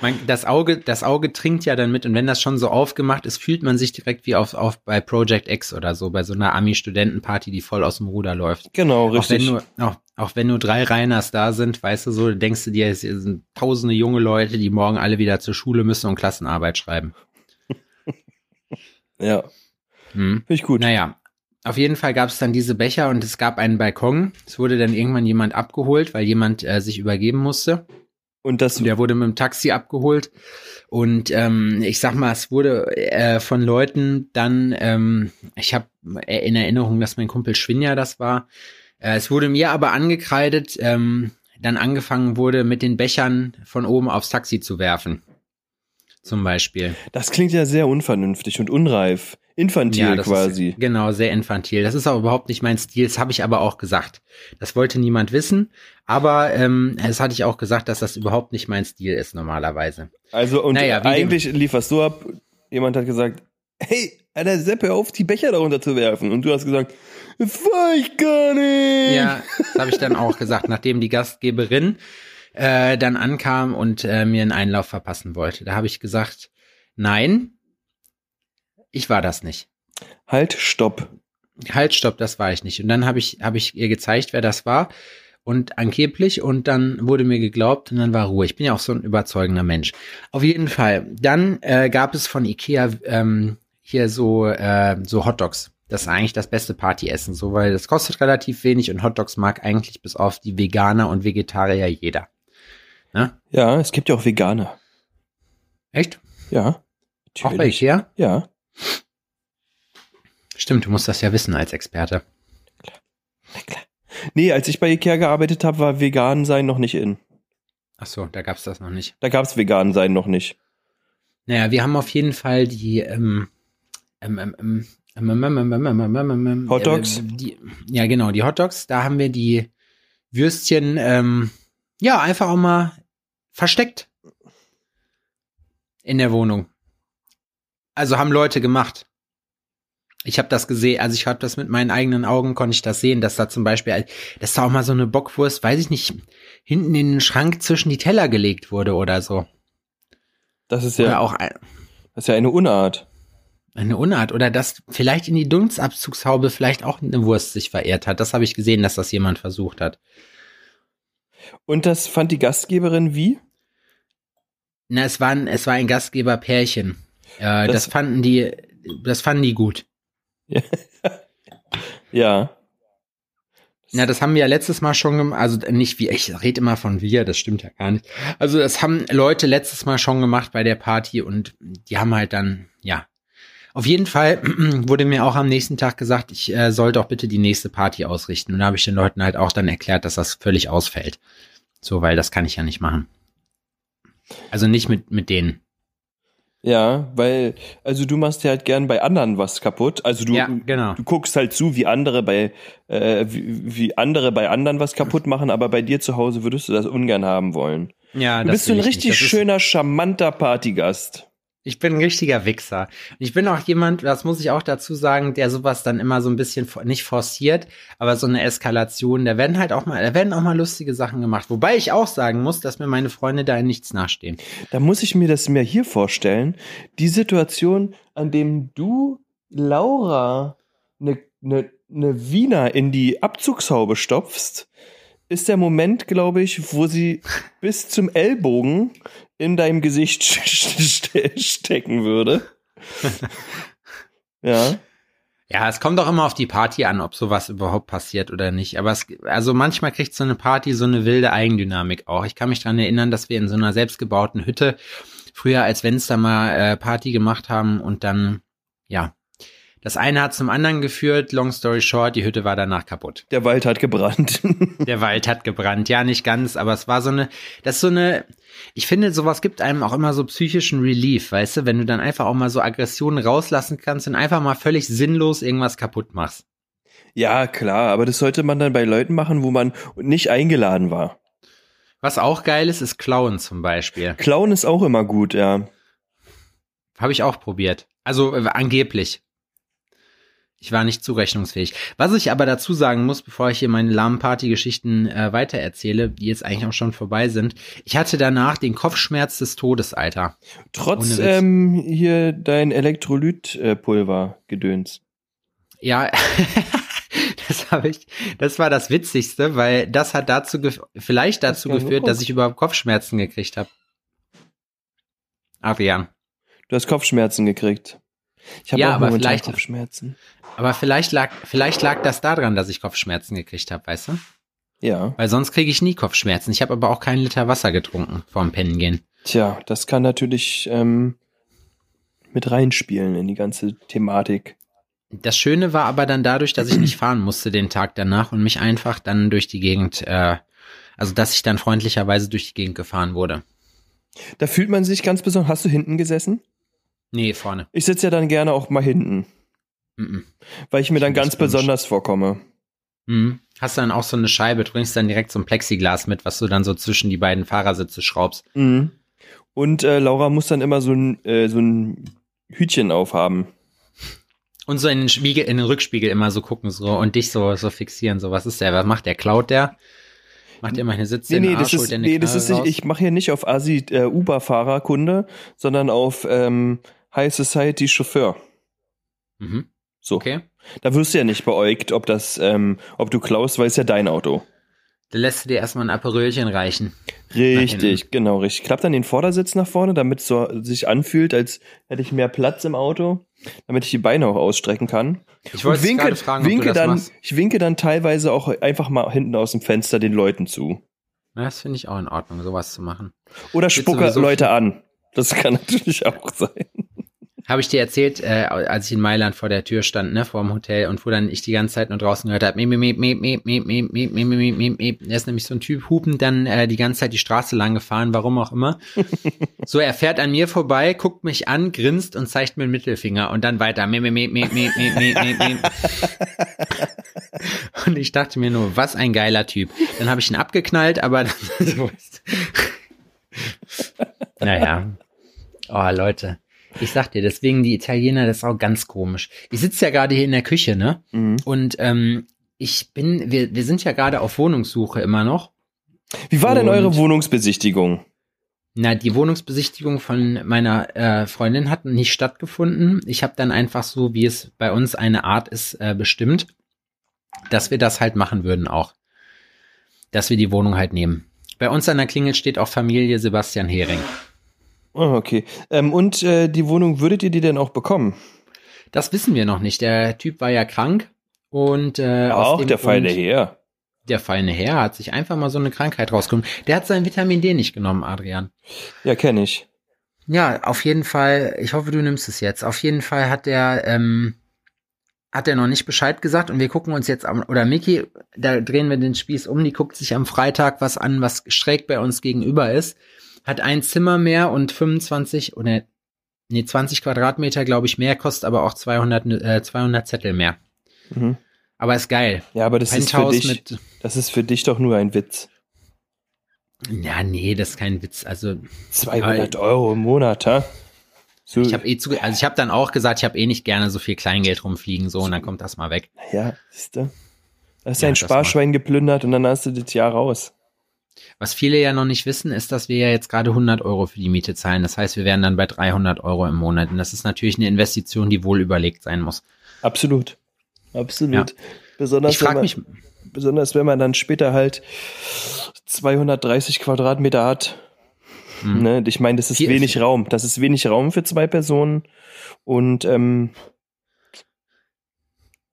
Man, das Auge, das Auge trinkt ja dann mit und wenn das schon so aufgemacht ist, fühlt man sich direkt wie auf, auf bei Project X oder so, bei so einer Ami-Studentenparty, die voll aus dem Ruder läuft. Genau, Auch wenn, richtig. nur, auch, auch wenn nur drei Reiners da sind, weißt du so, denkst du dir, es sind tausende junge Leute, die morgen alle wieder zur Schule müssen und Klassenarbeit schreiben. Ja, Hm. finde ich gut. Naja, auf jeden Fall gab es dann diese Becher und es gab einen Balkon. Es wurde dann irgendwann jemand abgeholt, weil jemand äh, sich übergeben musste. Und das, Der wurde mit dem Taxi abgeholt. Und ähm, ich sag mal, es wurde äh, von Leuten dann, ähm, ich habe in Erinnerung, dass mein Kumpel Schwinja das war. Äh, es wurde mir aber angekreidet, ähm, dann angefangen wurde, mit den Bechern von oben aufs Taxi zu werfen. Zum Beispiel. das klingt ja sehr unvernünftig und unreif. Infantil das quasi. Ist, genau, sehr infantil. Das ist aber überhaupt nicht mein Stil. Das habe ich aber auch gesagt. Das wollte niemand wissen. Aber ähm, das hatte ich auch gesagt, dass das überhaupt nicht mein Stil ist normalerweise. Also, und Naja, eigentlich lief das so ab, jemand hat gesagt, hey, Alter, Sepp, hör auf, die Becher darunter zu werfen. Und du hast gesagt, das war ich gar nicht. Ja, das habe ich dann auch gesagt, nachdem die Gastgeberin äh, dann ankam und äh, mir einen Einlauf verpassen wollte. Da habe ich gesagt, nein, ich war das nicht. Halt, stopp. Halt, stopp, das war ich nicht. Und dann habe ich, habe ich ihr gezeigt, wer das war. Und angeblich, und dann wurde mir geglaubt und dann war Ruhe. Ich bin ja auch so ein überzeugender Mensch. Auf jeden Fall. Dann äh, gab es von Ikea ähm, hier so, äh, so Hotdogs. Das ist eigentlich das beste Partyessen, so, weil das kostet relativ wenig und Hotdogs mag eigentlich bis auf die Veganer und Vegetarier jeder. Ne? Ja, es gibt ja auch Veganer. Echt? Ja. Auch bei Ikea? Ja. Stimmt, du musst das ja wissen als Experte. Klar. Nee, als ich bei Ikea gearbeitet habe, war vegan sein noch nicht in. Ach so, da es das noch nicht. Da gab's vegan sein noch nicht. Naja, wir haben auf jeden Fall die ähm, Hot Dogs? ja, genau, die Hot Dogs. Da haben wir die Würstchen, ähm, ja, einfach auch mal versteckt. In der Wohnung. Also haben Leute gemacht. Ich habe das gesehen, also ich habe das mit meinen eigenen Augen, konnte ich das sehen, dass da zum Beispiel, dass da auch mal so eine Bockwurst, weiß ich nicht, hinten in den Schrank zwischen die Teller gelegt wurde oder so. Das ist Oder ja, auch ein, das ist ja eine Unart. Eine Unart oder dass vielleicht in die Dunstabzugshaube vielleicht auch eine Wurst sich verirrt hat. Das habe ich gesehen, dass das jemand versucht hat. Und das fand die Gastgeberin wie? Na, es war ein, es war ein Gastgeberpärchen. Äh, das, Das- fanden die, das fanden die gut. Ja. Na, das haben wir ja letztes Mal schon gemacht, also nicht wie, ich rede immer von wir, das stimmt ja gar nicht. Also das haben Leute letztes Mal schon gemacht bei der Party und die haben halt dann, ja. Auf jeden Fall wurde mir auch am nächsten Tag gesagt, ich äh, soll doch bitte die nächste Party ausrichten. Und da habe ich den Leuten halt auch dann erklärt, dass das völlig ausfällt. So, weil das kann ich ja nicht machen. Also nicht mit, mit denen. Ja, weil, also du machst ja halt gern bei anderen was kaputt. Also du, ja, genau. du guckst halt zu, wie andere bei, äh, wie, wie andere bei anderen was kaputt machen, aber bei dir zu Hause würdest du das ungern haben wollen. Ja, Du das bist so ein richtig schöner, charmanter Partygast. Ich bin ein richtiger Wichser. Ich bin auch jemand, das muss ich auch dazu sagen, der sowas dann immer so ein bisschen nicht forciert, aber so eine Eskalation. Da werden halt auch mal, da werden auch mal lustige Sachen gemacht. Wobei ich auch sagen muss, dass mir meine Freunde da in nichts nachstehen. Da muss ich mir das mir hier vorstellen. Die Situation, an dem du Laura eine ne, ne Wiener in die Abzugshaube stopfst, ist der Moment, glaube ich, wo sie bis zum Ellbogen in deinem Gesicht ste stecken würde. ja. Ja, es kommt auch immer auf die Party an, ob sowas überhaupt passiert oder nicht. Aber es, also manchmal kriegt so eine Party so eine wilde Eigendynamik auch. Ich kann mich dran erinnern, dass wir in so einer selbstgebauten Hütte früher als Fenster mal äh, Party gemacht haben und dann, ja, das eine hat zum anderen geführt. Long story short, die Hütte war danach kaputt. Der Wald hat gebrannt. Der Wald hat gebrannt. Ja, nicht ganz, aber es war so eine, das ist so eine, ich finde, sowas gibt einem auch immer so psychischen Relief, weißt du, wenn du dann einfach auch mal so Aggressionen rauslassen kannst und einfach mal völlig sinnlos irgendwas kaputt machst. ja, klar, aber das sollte man dann bei Leuten machen, wo man nicht eingeladen war. Was auch geil ist, ist Klauen zum Beispiel. Clown ist auch immer gut, ja. Habe ich auch probiert. Also äh, angeblich. Ich war nicht zurechnungsfähig. Was ich aber dazu sagen muss, bevor ich hier meine lahmen Party-Geschichten äh, weitererzähle, die jetzt eigentlich auch schon vorbei sind, ich hatte danach den Kopfschmerz des Todes, Alter. Trotz ähm, hier dein Elektrolytpulver gedöns. Ja, das habe ich, das war das Witzigste, weil das hat dazu, vielleicht dazu gern geführt, dass ich überhaupt Kopfschmerzen gekriegt habe. Adrian. Du hast Kopfschmerzen gekriegt. Ich habe Ja, aber vielleicht- Kopfschmerzen. Aber vielleicht lag, vielleicht lag das daran, dass ich Kopfschmerzen gekriegt habe, weißt du? Ja. Weil sonst kriege ich nie Kopfschmerzen. Ich habe aber auch keinen Liter Wasser getrunken vorm Pennen gehen. Tja, das kann natürlich ähm, mit reinspielen in die ganze Thematik. Das Schöne war aber dann dadurch, dass ich nicht fahren musste den Tag danach und mich einfach dann durch die Gegend, äh, also dass ich dann freundlicherweise durch die Gegend gefahren wurde. Da fühlt man sich ganz besonders. Hast du hinten gesessen? Nee, vorne. Ich sitze ja dann gerne auch mal hinten, Mhm. weil ich mir dann ganz besonders vorkomme. Mhm. Hast du dann auch so eine Scheibe, du bringst dann direkt so ein Plexiglas mit, was du dann so zwischen die beiden Fahrersitze schraubst. Mhm. Und äh, Laura muss dann immer so ein, äh, so ein Hütchen aufhaben. Und so in den Spiegel, in den Rückspiegel immer so gucken so und dich so, so fixieren. So, was ist der? Was macht der? Klaut der? Macht der meine Sitze Nee, nee, Arsch, das ist, nee, das ist nicht, ich mache hier nicht auf Asi äh, Uber-Fahrerkunde, sondern auf ähm, High Society Chauffeur. Mhm. So. Okay. Da wirst du ja nicht beäugt, ob das, ähm, ob du klaust, weil es ja dein Auto. Da lässt du dir erstmal ein Aperölchen reichen. Richtig, genau, richtig. Klappt dann den Vordersitz nach vorne, damit es so sich anfühlt, als hätte ich mehr Platz im Auto, damit ich die Beine auch ausstrecken kann. Ich wollte winke, fragen, ob winke dann, machst. ich winke dann teilweise auch einfach mal hinten aus dem Fenster den Leuten zu. Das finde ich auch in Ordnung, sowas zu machen. Oder spucke Leute an. Das kann natürlich auch sein. Habe ich dir erzählt, äh, als ich in Mailand vor der Tür stand, ne, vor dem Hotel und wo dann ich die ganze Zeit nur draußen gehört habe, miep, miep, miep, miep, miep, miep, miep, miep, miep, miep. Da ist nämlich so ein Typ hupend dann äh, die ganze Zeit die Straße lang gefahren, warum auch immer. So, er fährt an mir vorbei, guckt mich an, grinst und zeigt mir den Mittelfinger und dann weiter. Miep, miep, miep, miep, miep, miep, miep, miep. Und ich dachte mir nur, was ein geiler Typ. Dann habe ich ihn abgeknallt, aber dann, so ist- naja. Oh, Leute. Ich sag dir, deswegen die Italiener, das ist auch ganz komisch. Ich sitze ja gerade hier in der Küche, ne? Mhm. Und ähm, ich bin, wir, wir sind ja gerade auf Wohnungssuche immer noch. Wie war denn Und- eure Wohnungsbesichtigung? Na, die Wohnungsbesichtigung von meiner äh, Freundin hat nicht stattgefunden. Ich habe dann einfach so, wie es bei uns eine Art ist, äh, bestimmt, dass wir das halt machen würden auch. Dass wir die Wohnung halt nehmen. Bei uns an der Klingel steht auch Familie Sebastian Hering. Oh, okay. Ähm, und äh, die Wohnung, würdet ihr die denn auch bekommen? Das wissen wir noch nicht. Der Typ war ja krank und äh, aus auch dem der feine Herr. Der feine Herr hat sich einfach mal so eine Krankheit rausgenommen. Der hat sein Vitamin D nicht genommen, Adrian. Ja, kenne ich. Ja, auf jeden Fall. Ich hoffe, du nimmst es jetzt. Auf jeden Fall hat der, ähm, hat er noch nicht Bescheid gesagt und wir gucken uns jetzt am, oder Miki, da drehen wir den Spieß um, die guckt sich am Freitag was an, was schräg bei uns gegenüber ist, hat ein Zimmer mehr und 25 oder nee, 20 Quadratmeter, glaube ich, mehr, kostet aber auch 200, äh, 200 Zettel mehr. Mhm. Aber ist geil. Ja, aber das ist für dich, mit, das ist für dich doch nur ein Witz. ja, nee, das ist kein Witz. Also, 200 Euro im Monat, ha? So, ich habe eh zu, also ich habe dann auch gesagt, ich habe eh nicht gerne so viel Kleingeld rumfliegen, so, und dann kommt das mal weg. ja, siehst du? Da hast Ja, das Sparschwein geplündert und dann hast du das Jahr raus. Was viele ja noch nicht wissen, ist, dass wir ja jetzt gerade 100 Euro für die Miete zahlen. Das heißt, wir wären dann bei 300 Euro im Monat. Und das ist natürlich eine Investition, die wohl überlegt sein muss. Absolut. Absolut. Besonders, Ich wenn man, mich, besonders wenn man dann später halt 230 Quadratmeter hat. Mhm. Ne? Ich meine, das ist Viel- wenig Raum. Das ist wenig Raum für zwei Personen. Und ähm,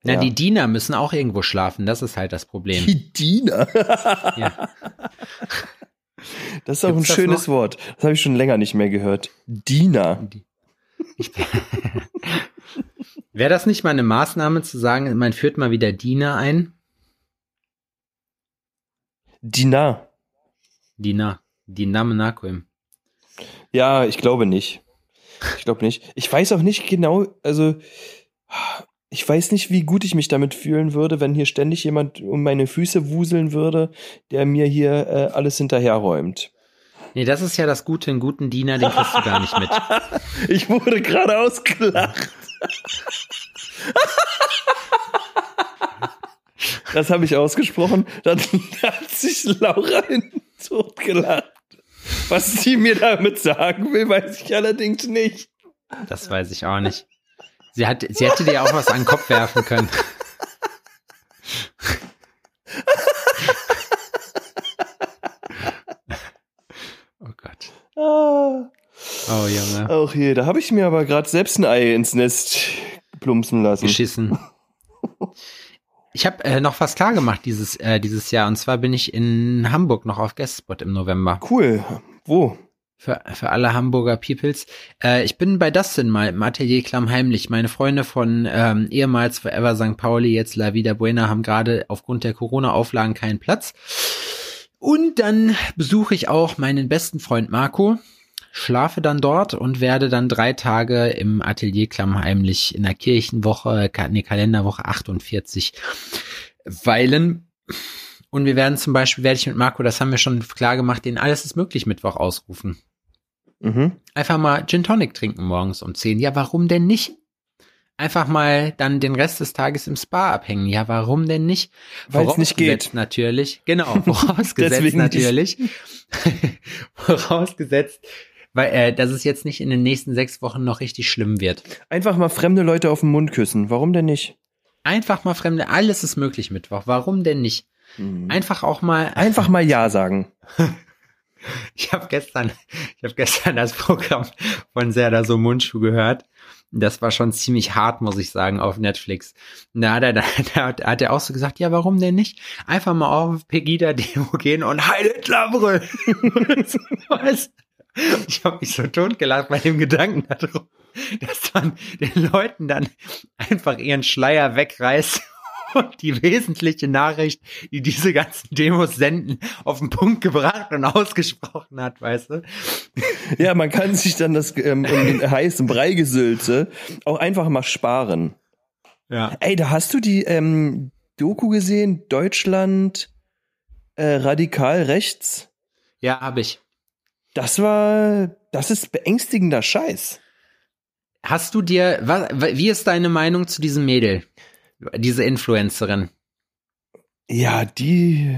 na, ja. die Diener müssen auch irgendwo schlafen. Das ist halt das Problem. die Diener. Ja. Das ist auch Gibt's ein das schönes noch? Wort. Das habe ich schon länger nicht mehr gehört. Diener. Wäre das nicht mal eine Maßnahme zu sagen, man führt mal wieder Diener ein? Diener. Diener. Dinamenakuim. Ja, ich glaube nicht. Ich glaube nicht. Ich weiß auch nicht genau, also ich weiß nicht, wie gut ich mich damit fühlen würde, wenn hier ständig jemand um meine Füße wuseln würde, der mir hier äh, alles hinterherräumt. Nee, das ist ja das Gute, einen guten Diener, den kriegst du gar nicht mit. Ich wurde gerade ausgelacht. Das habe ich ausgesprochen. Dann hat sich Laura in den Tod gelacht. Was sie mir damit sagen will, weiß ich allerdings nicht. Das weiß ich auch nicht. Sie, hat, sie hätte dir auch was an den Kopf werfen können. Oh Gott. Ah. Oh Junge. Auch je, da habe ich mir aber gerade selbst ein Ei ins Nest plumpsen lassen. Geschissen. Ich habe äh, noch was klar gemacht dieses, äh, dieses Jahr. Und zwar bin ich in Hamburg noch auf Guestspot im November. Cool. Wo? Für, für alle Hamburger Peoples. Äh, ich bin bei Dustin mal im Atelier Klammheimlich. Meine Freunde von ähm, ehemals Forever St. Pauli, jetzt La Vida Buena, haben gerade aufgrund der Corona-Auflagen keinen Platz. Und dann besuche ich auch meinen besten Freund Marco, schlafe dann dort und werde dann drei Tage im Atelier klammheimlich in der Kirchenwoche, nee, Kalenderwoche 48 weilen. Und wir werden zum Beispiel, werde ich mit Marco, das haben wir schon klar gemacht, den Alles ist möglich Mittwoch ausrufen. Mhm. Einfach mal Gin Tonic trinken morgens um 10. Ja, warum denn nicht? Einfach mal dann den Rest des Tages im Spa abhängen. Ja, warum denn nicht? Weil es nicht geht. Natürlich. Genau, vorausgesetzt natürlich. vorausgesetzt, weil äh, dass es jetzt nicht in den nächsten sechs Wochen noch richtig schlimm wird. Einfach mal fremde Leute auf den Mund küssen. Warum denn nicht? Einfach mal fremde, alles ist möglich Mittwoch. Warum denn nicht? Mhm. Einfach auch mal Einfach mal Ja sagen. Ich habe gestern, ich habe gestern das Programm von Serda so Mundschuh gehört. Das war schon ziemlich hart, muss ich sagen, auf Netflix. Da hat er, da, da hat er auch so gesagt, ja, warum denn nicht? Einfach mal auf Pegida-Demo gehen und Heil Hitler brüllen. Was? Ich habe mich so totgelacht bei dem Gedanken darum, dass man den Leuten dann einfach ihren Schleier wegreißt und die wesentliche Nachricht, die diese ganzen Demos senden, auf den Punkt gebracht und ausgesprochen hat, weißt du? Ja, man kann sich dann das ähm, den heißen Breigesülze auch einfach mal sparen. Ja. Ey, da hast du die ähm, Doku gesehen? Deutschland äh, radikal rechts? Ja, habe ich. Das war, das ist beängstigender Scheiß. Hast du dir, was, wie ist deine Meinung zu diesem Mädel? Diese Influencerin? Ja, die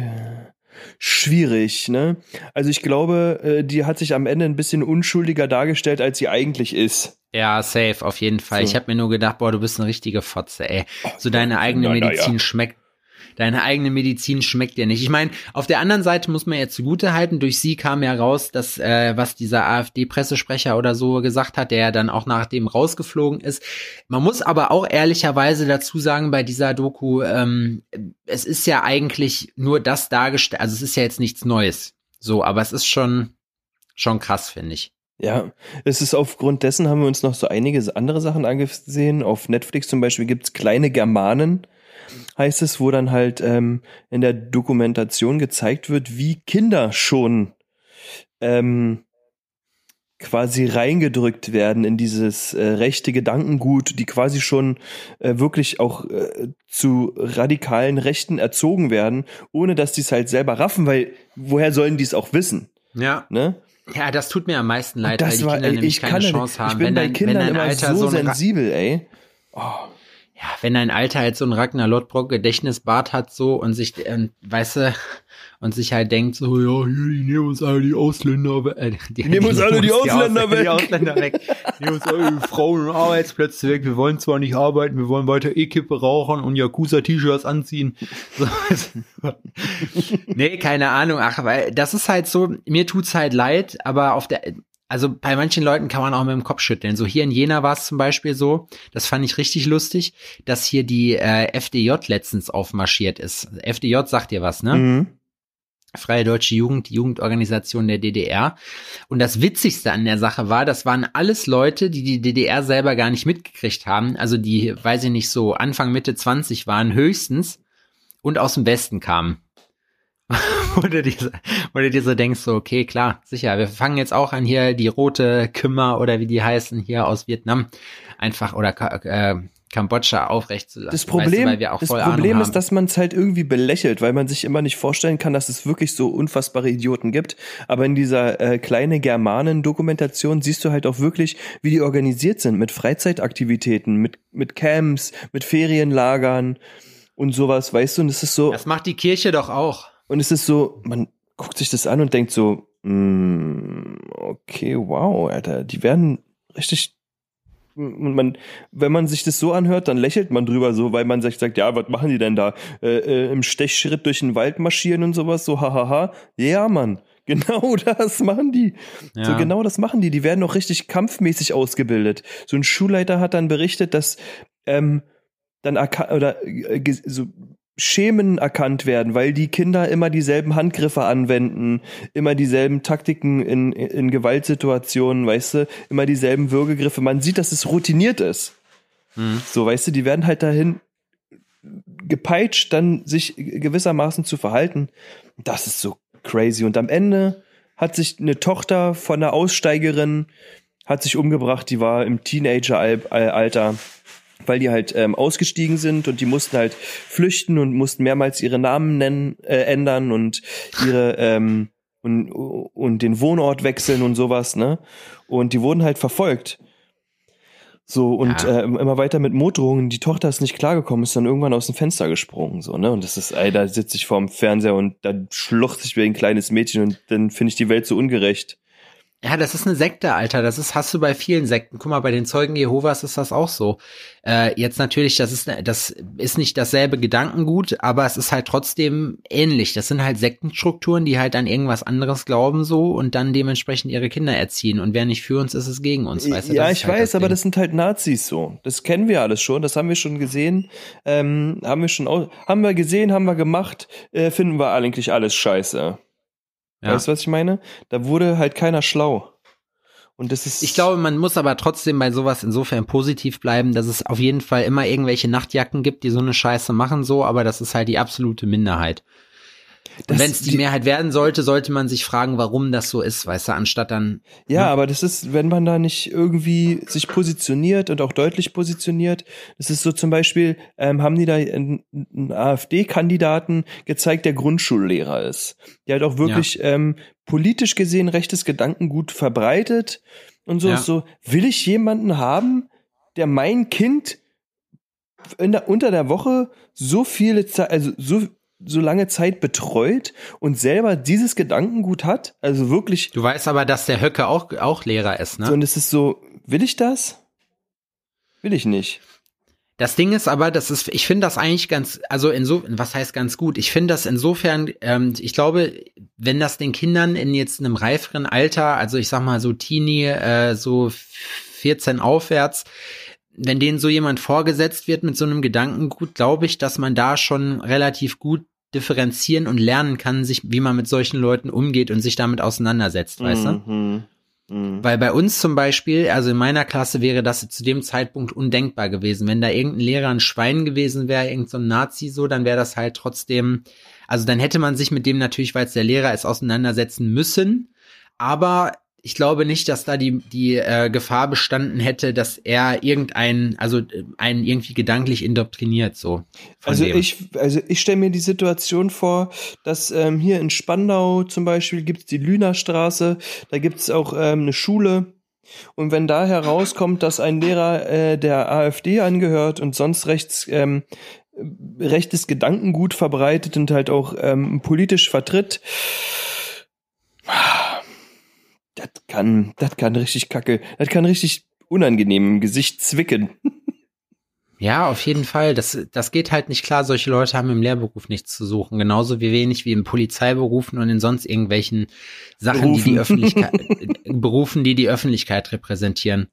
schwierig, ne? Also ich glaube, äh, die hat sich am Ende ein bisschen unschuldiger dargestellt, als sie eigentlich ist. Ja, safe, auf jeden Fall. So. Ich habe mir nur gedacht, boah, du bist eine richtige Fotze, ey. So deine eigene na, na, Medizin ja. schmeckt. Deine eigene Medizin schmeckt dir nicht. Ich meine, auf der anderen Seite muss man ja zugute halten, durch sie kam ja raus, dass, äh, was dieser AfD-Pressesprecher oder so gesagt hat, der ja dann auch nachdem rausgeflogen ist. Man muss aber auch ehrlicherweise dazu sagen, bei dieser Doku, ähm, es ist ja eigentlich nur das dargestellt, also es ist ja jetzt nichts Neues. So, aber es ist schon, schon krass, finde ich. Ja, es ist aufgrund dessen haben wir uns noch so einige andere Sachen angesehen. Auf Netflix zum Beispiel gibt's kleine Germanen, heißt es, wo dann halt ähm, in der Dokumentation gezeigt wird, wie Kinder schon ähm, quasi reingedrückt werden in dieses äh, rechte Gedankengut, die quasi schon äh, wirklich auch äh, zu radikalen Rechten erzogen werden, ohne dass die es halt selber raffen, weil woher sollen die es auch wissen? Ja. Ne? Ja, das tut mir am meisten leid, weil die war, Kinder ey, nämlich ich keine kann Chance haben. Ich bin wenn bei dein, wenn Kindern immer Alter so so ein sensibel, ey. Oh. Ja, wenn dein Alter halt so ein Ragnar Lodbrok Gedächtnisbart hat so und sich, ähm, weißt du, und sich halt denkt so, ja, hier, die nehmen uns alle die Ausländer weg. Äh, die, nehmen uns alle die Ausländer Ausländer, weg. Die Ausländer weg. Die nehmen uns alle die Frauen und Arbeitsplätze weg. Wir wollen zwar nicht arbeiten, wir wollen weiter E-Kippe rauchen und Yakuza-T-Shirts anziehen. So. nee, keine Ahnung. Ach, weil das ist halt so, mir tut's halt leid, aber auf der, also bei manchen Leuten kann man auch mit dem Kopf schütteln. So hier in Jena war es zum Beispiel so, das fand ich richtig lustig, dass hier die äh, FDJ letztens aufmarschiert ist. FDJ sagt dir was, ne? Mhm. Freie Deutsche Jugend, die Jugendorganisation der DDR. Und das Witzigste an der Sache war, das waren alles Leute, die die DDR selber gar nicht mitgekriegt haben. Also die, weiß ich nicht, so Anfang, Mitte 20 waren höchstens und aus dem Westen kamen. wo, du dir, wo du dir so denkst, so, okay, klar, sicher, wir fangen jetzt auch an hier die rote Kümmer oder wie die heißen hier aus Vietnam einfach oder äh, Kambodscha aufrechtszulassen. Das Problem, weißt du, weil wir auch das Problem ist, dass man es halt irgendwie belächelt, weil man sich immer nicht vorstellen kann, dass es wirklich so unfassbare Idioten gibt. Aber in dieser äh, kleine Germanen-Dokumentation siehst du halt auch wirklich, wie die organisiert sind mit Freizeitaktivitäten, mit, mit Camps, mit Ferienlagern und sowas, weißt du? Und es ist so, Das macht die Kirche doch auch. Und es ist so, man guckt sich das an und denkt so, mm, okay, wow, Alter, die werden richtig. Und man, wenn man sich das so anhört, dann lächelt man drüber so, weil man sich sagt, ja, was machen die denn da? Äh, äh, Im Stechschritt durch den Wald marschieren und sowas, so hahaha. Ja, Mann, Genau das machen die. Ja. So genau das machen die. Die werden auch richtig kampfmäßig ausgebildet. So ein Schulleiter hat dann berichtet, dass ähm, dann oder äh, so Schemen erkannt werden, weil die Kinder immer dieselben Handgriffe anwenden, immer dieselben Taktiken in, in Gewaltsituationen, weißt du, immer dieselben Würgegriffe. Man sieht, dass es routiniert ist. Mhm. So, weißt du, die werden halt dahin gepeitscht, dann sich gewissermaßen zu verhalten. Das ist so crazy. Und am Ende hat sich eine Tochter von einer Aussteigerin hat sich umgebracht, die war im Teenager-Alter, weil die halt ähm, ausgestiegen sind und die mussten halt flüchten und mussten mehrmals ihre Namen nennen, äh, ändern und ihre ähm, und, und den Wohnort wechseln und sowas, ne? Und die wurden halt verfolgt. So, und Ja. äh, immer weiter mit Morddrohungen. Die Tochter ist nicht klargekommen, ist dann irgendwann aus dem Fenster gesprungen, so, ne? Und das ist, ey, da sitze ich vorm Fernseher und da schluchzt ich wie ein kleines Mädchen und dann finde ich die Welt so ungerecht. Ja, das ist eine Sekte, Alter. Das ist, hast du bei vielen Sekten. Guck mal, bei den Zeugen Jehovas ist das auch so. Äh, jetzt natürlich, das ist, das ist nicht dasselbe Gedankengut, aber es ist halt trotzdem ähnlich. Das sind halt Sektenstrukturen, die halt an irgendwas anderes glauben so und dann dementsprechend ihre Kinder erziehen. Und wer nicht für uns ist, ist gegen uns, weißt du? ja, Das ich halt weiß, aber Ding. das sind halt Nazis so. Das kennen wir alles schon, das haben wir schon gesehen, ähm, haben wir schon, haben wir gesehen, haben wir gemacht, äh, finden wir eigentlich alles scheiße. Ja. Weißt du, was ich meine? Da wurde halt keiner schlau. Und das ist. Ich glaube, man muss aber trotzdem bei sowas insofern positiv bleiben, dass es auf jeden Fall immer irgendwelche Nachtjacken gibt, die so eine Scheiße machen, so, aber das ist halt die absolute Minderheit. Und wenn es die, Mehrheit werden sollte, sollte man sich fragen, warum das so ist, weißt du, anstatt dann. Ja, Ja. aber das ist, wenn man da nicht irgendwie sich positioniert und auch deutlich positioniert, das ist so zum Beispiel, ähm, haben die da einen, einen AfD-Kandidaten gezeigt, der Grundschullehrer ist. Der hat auch wirklich ähm, politisch gesehen rechtes Gedankengut verbreitet und so Ja. so, will ich jemanden haben, der mein Kind in der, unter der Woche so viele Zeit, also so, so lange Zeit betreut und selber dieses Gedankengut hat, also wirklich Du weißt aber, dass der Höcke auch, auch Lehrer ist, ne? so, und es ist so, will ich das? Will ich nicht. Das Ding ist aber, das ist, ich finde das eigentlich ganz, also inso, was heißt ganz gut? Ich finde das insofern, ähm, ich glaube, wenn das den Kindern in jetzt einem reiferen Alter, also ich sag mal so Teenie, äh, so 14 aufwärts, wenn denen so jemand vorgesetzt wird mit so einem Gedankengut, glaube ich, dass man da schon relativ gut differenzieren und lernen kann, sich, wie man mit solchen Leuten umgeht und sich damit auseinandersetzt, weißt du? Mhm. Mhm. Weil bei uns zum Beispiel, also in meiner Klasse wäre das zu dem Zeitpunkt undenkbar gewesen. Wenn da irgendein Lehrer ein Schwein gewesen wäre, irgendein so Nazi so, dann wäre das halt trotzdem, also dann hätte man sich mit dem natürlich, weil es der Lehrer ist, auseinandersetzen müssen. Aber ich glaube nicht, dass da die, die äh, Gefahr bestanden hätte, dass er irgendeinen, also einen irgendwie gedanklich indoktriniert, so. Also dem. ich, also ich stelle mir die Situation vor, dass ähm, hier in Spandau zum Beispiel gibt's die Lünerstraße, da gibt's auch ähm, eine Schule. Und wenn da herauskommt, dass ein Lehrer äh, der AfD angehört und sonst rechts ähm, rechtes Gedankengut verbreitet und halt auch ähm, politisch vertritt, das kann, das kann richtig kacke, das kann richtig unangenehm im Gesicht zwicken. Ja, auf jeden Fall. Das, das geht halt nicht klar. Solche Leute haben im Lehrberuf nichts zu suchen. Genauso wie wenig wie im Polizeiberufen und in sonst irgendwelchen Sachen, die die Berufen. Öffentlichkeit, Berufen, die die Öffentlichkeit repräsentieren.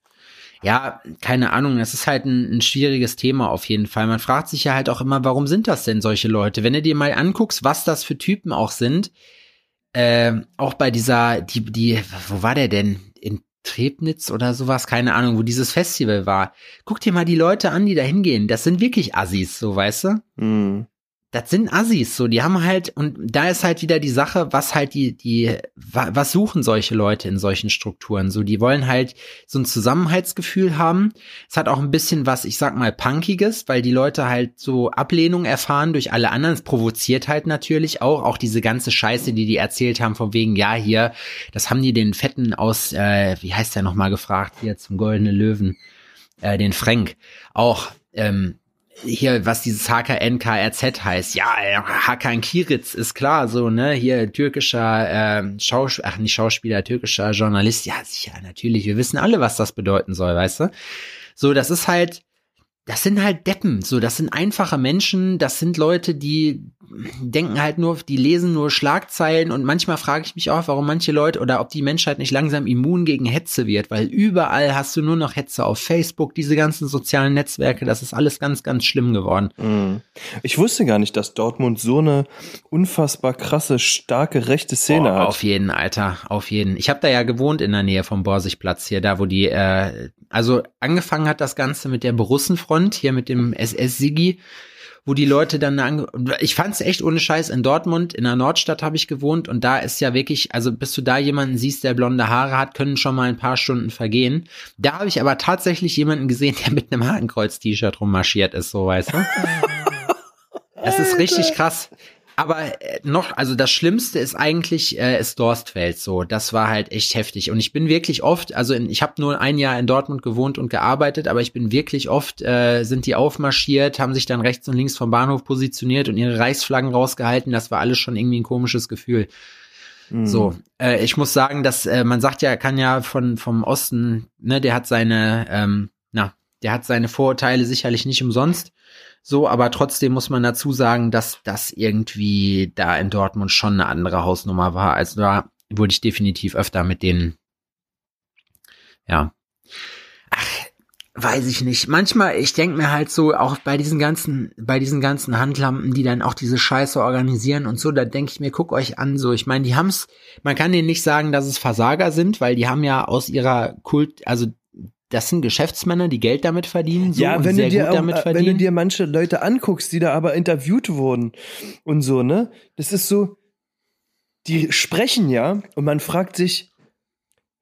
Ja, keine Ahnung. Das ist halt ein, ein schwieriges Thema auf jeden Fall. Man fragt sich ja halt auch immer, warum sind das denn solche Leute? Wenn du dir mal anguckst, was das für Typen auch sind, äh, auch bei dieser, die, die, wo war der denn? In Trebnitz oder sowas, keine Ahnung, wo dieses Festival war. Guck dir mal die Leute an, die da hingehen. Das sind wirklich Assis, so weißt du? Hm. Das sind Assis, so, die haben halt, und da ist halt wieder die Sache, was halt die, die, wa- was suchen solche Leute in solchen Strukturen? So, die wollen halt so ein Zusammenhaltsgefühl haben. Es hat auch ein bisschen was, ich sag mal, Punkiges, weil die Leute halt so Ablehnung erfahren durch alle anderen. Es provoziert halt natürlich auch, auch diese ganze Scheiße, die die erzählt haben, von wegen, ja, hier, das haben die den Fetten aus, äh, wie heißt der nochmal gefragt, hier zum Goldene Löwen, äh, den Frank, auch, ähm, hier, was dieses HKNKRZ heißt, ja, äh, Hakan Kiritz ist klar, so, ne, hier türkischer ähm, Schauspieler, ach nicht Schauspieler, türkischer Journalist, ja, sicher, natürlich, wir wissen alle, was das bedeuten soll, weißt du? So, das ist halt, das sind halt Deppen, so, das sind einfache Menschen, das sind Leute, die denken halt nur, die lesen nur Schlagzeilen und manchmal frage ich mich auch, warum manche Leute oder ob die Menschheit nicht langsam immun gegen Hetze wird, weil überall hast du nur noch Hetze auf Facebook, diese ganzen sozialen Netzwerke, das ist alles ganz, ganz schlimm geworden. Mhm. Ich wusste gar nicht, dass Dortmund so eine unfassbar krasse, starke rechte Szene oh, hat. Auf jeden, Alter, auf jeden. Ich habe da ja gewohnt in der Nähe vom Borsigplatz hier, da wo die, äh, also angefangen hat das Ganze mit der Borussenfront, hier mit dem SS-Sigi wo die Leute dann ange ich fand's echt ohne Scheiß. In Dortmund in der Nordstadt habe ich gewohnt und da ist ja wirklich also bis du da jemanden siehst der blonde Haare hat können schon mal ein paar Stunden vergehen. Da habe ich aber tatsächlich jemanden gesehen der mit einem Hakenkreuz T-Shirt rummarschiert ist so weißt du? Es ist richtig krass aber äh, noch, also das Schlimmste ist eigentlich äh, ist Dorstfeld so. Das war halt echt heftig. Und ich bin wirklich oft, also in, ich habe nur ein Jahr in Dortmund gewohnt und gearbeitet, aber ich bin wirklich oft, äh, sind die aufmarschiert, haben sich dann rechts und links vom Bahnhof positioniert und ihre Reichsflaggen rausgehalten. Das war alles schon irgendwie ein komisches Gefühl. Mhm. So, äh, ich muss sagen, dass äh, man sagt ja, kann ja von vom Osten, ne, der hat seine, ähm, na, der hat seine Vorurteile sicherlich nicht umsonst. So, aber trotzdem muss man dazu sagen, dass das irgendwie da in Dortmund schon eine andere Hausnummer war. Also da wurde ich definitiv öfter mit denen, ja. Ach, weiß ich nicht. Manchmal, ich denke mir halt so, auch bei diesen ganzen, bei diesen ganzen Handlampen, die dann auch diese Scheiße organisieren und so, da denke ich mir, guck euch an, so, ich meine, die haben's, man kann denen nicht sagen, dass es Versager sind, weil die haben ja aus ihrer Kult, also das sind Geschäftsmänner, die Geld damit verdienen, so ja, wenn du dir auch, äh, wenn du dir manche Leute anguckst, die da aber interviewt wurden und so, ne? Das ist so, die sprechen ja und man fragt sich,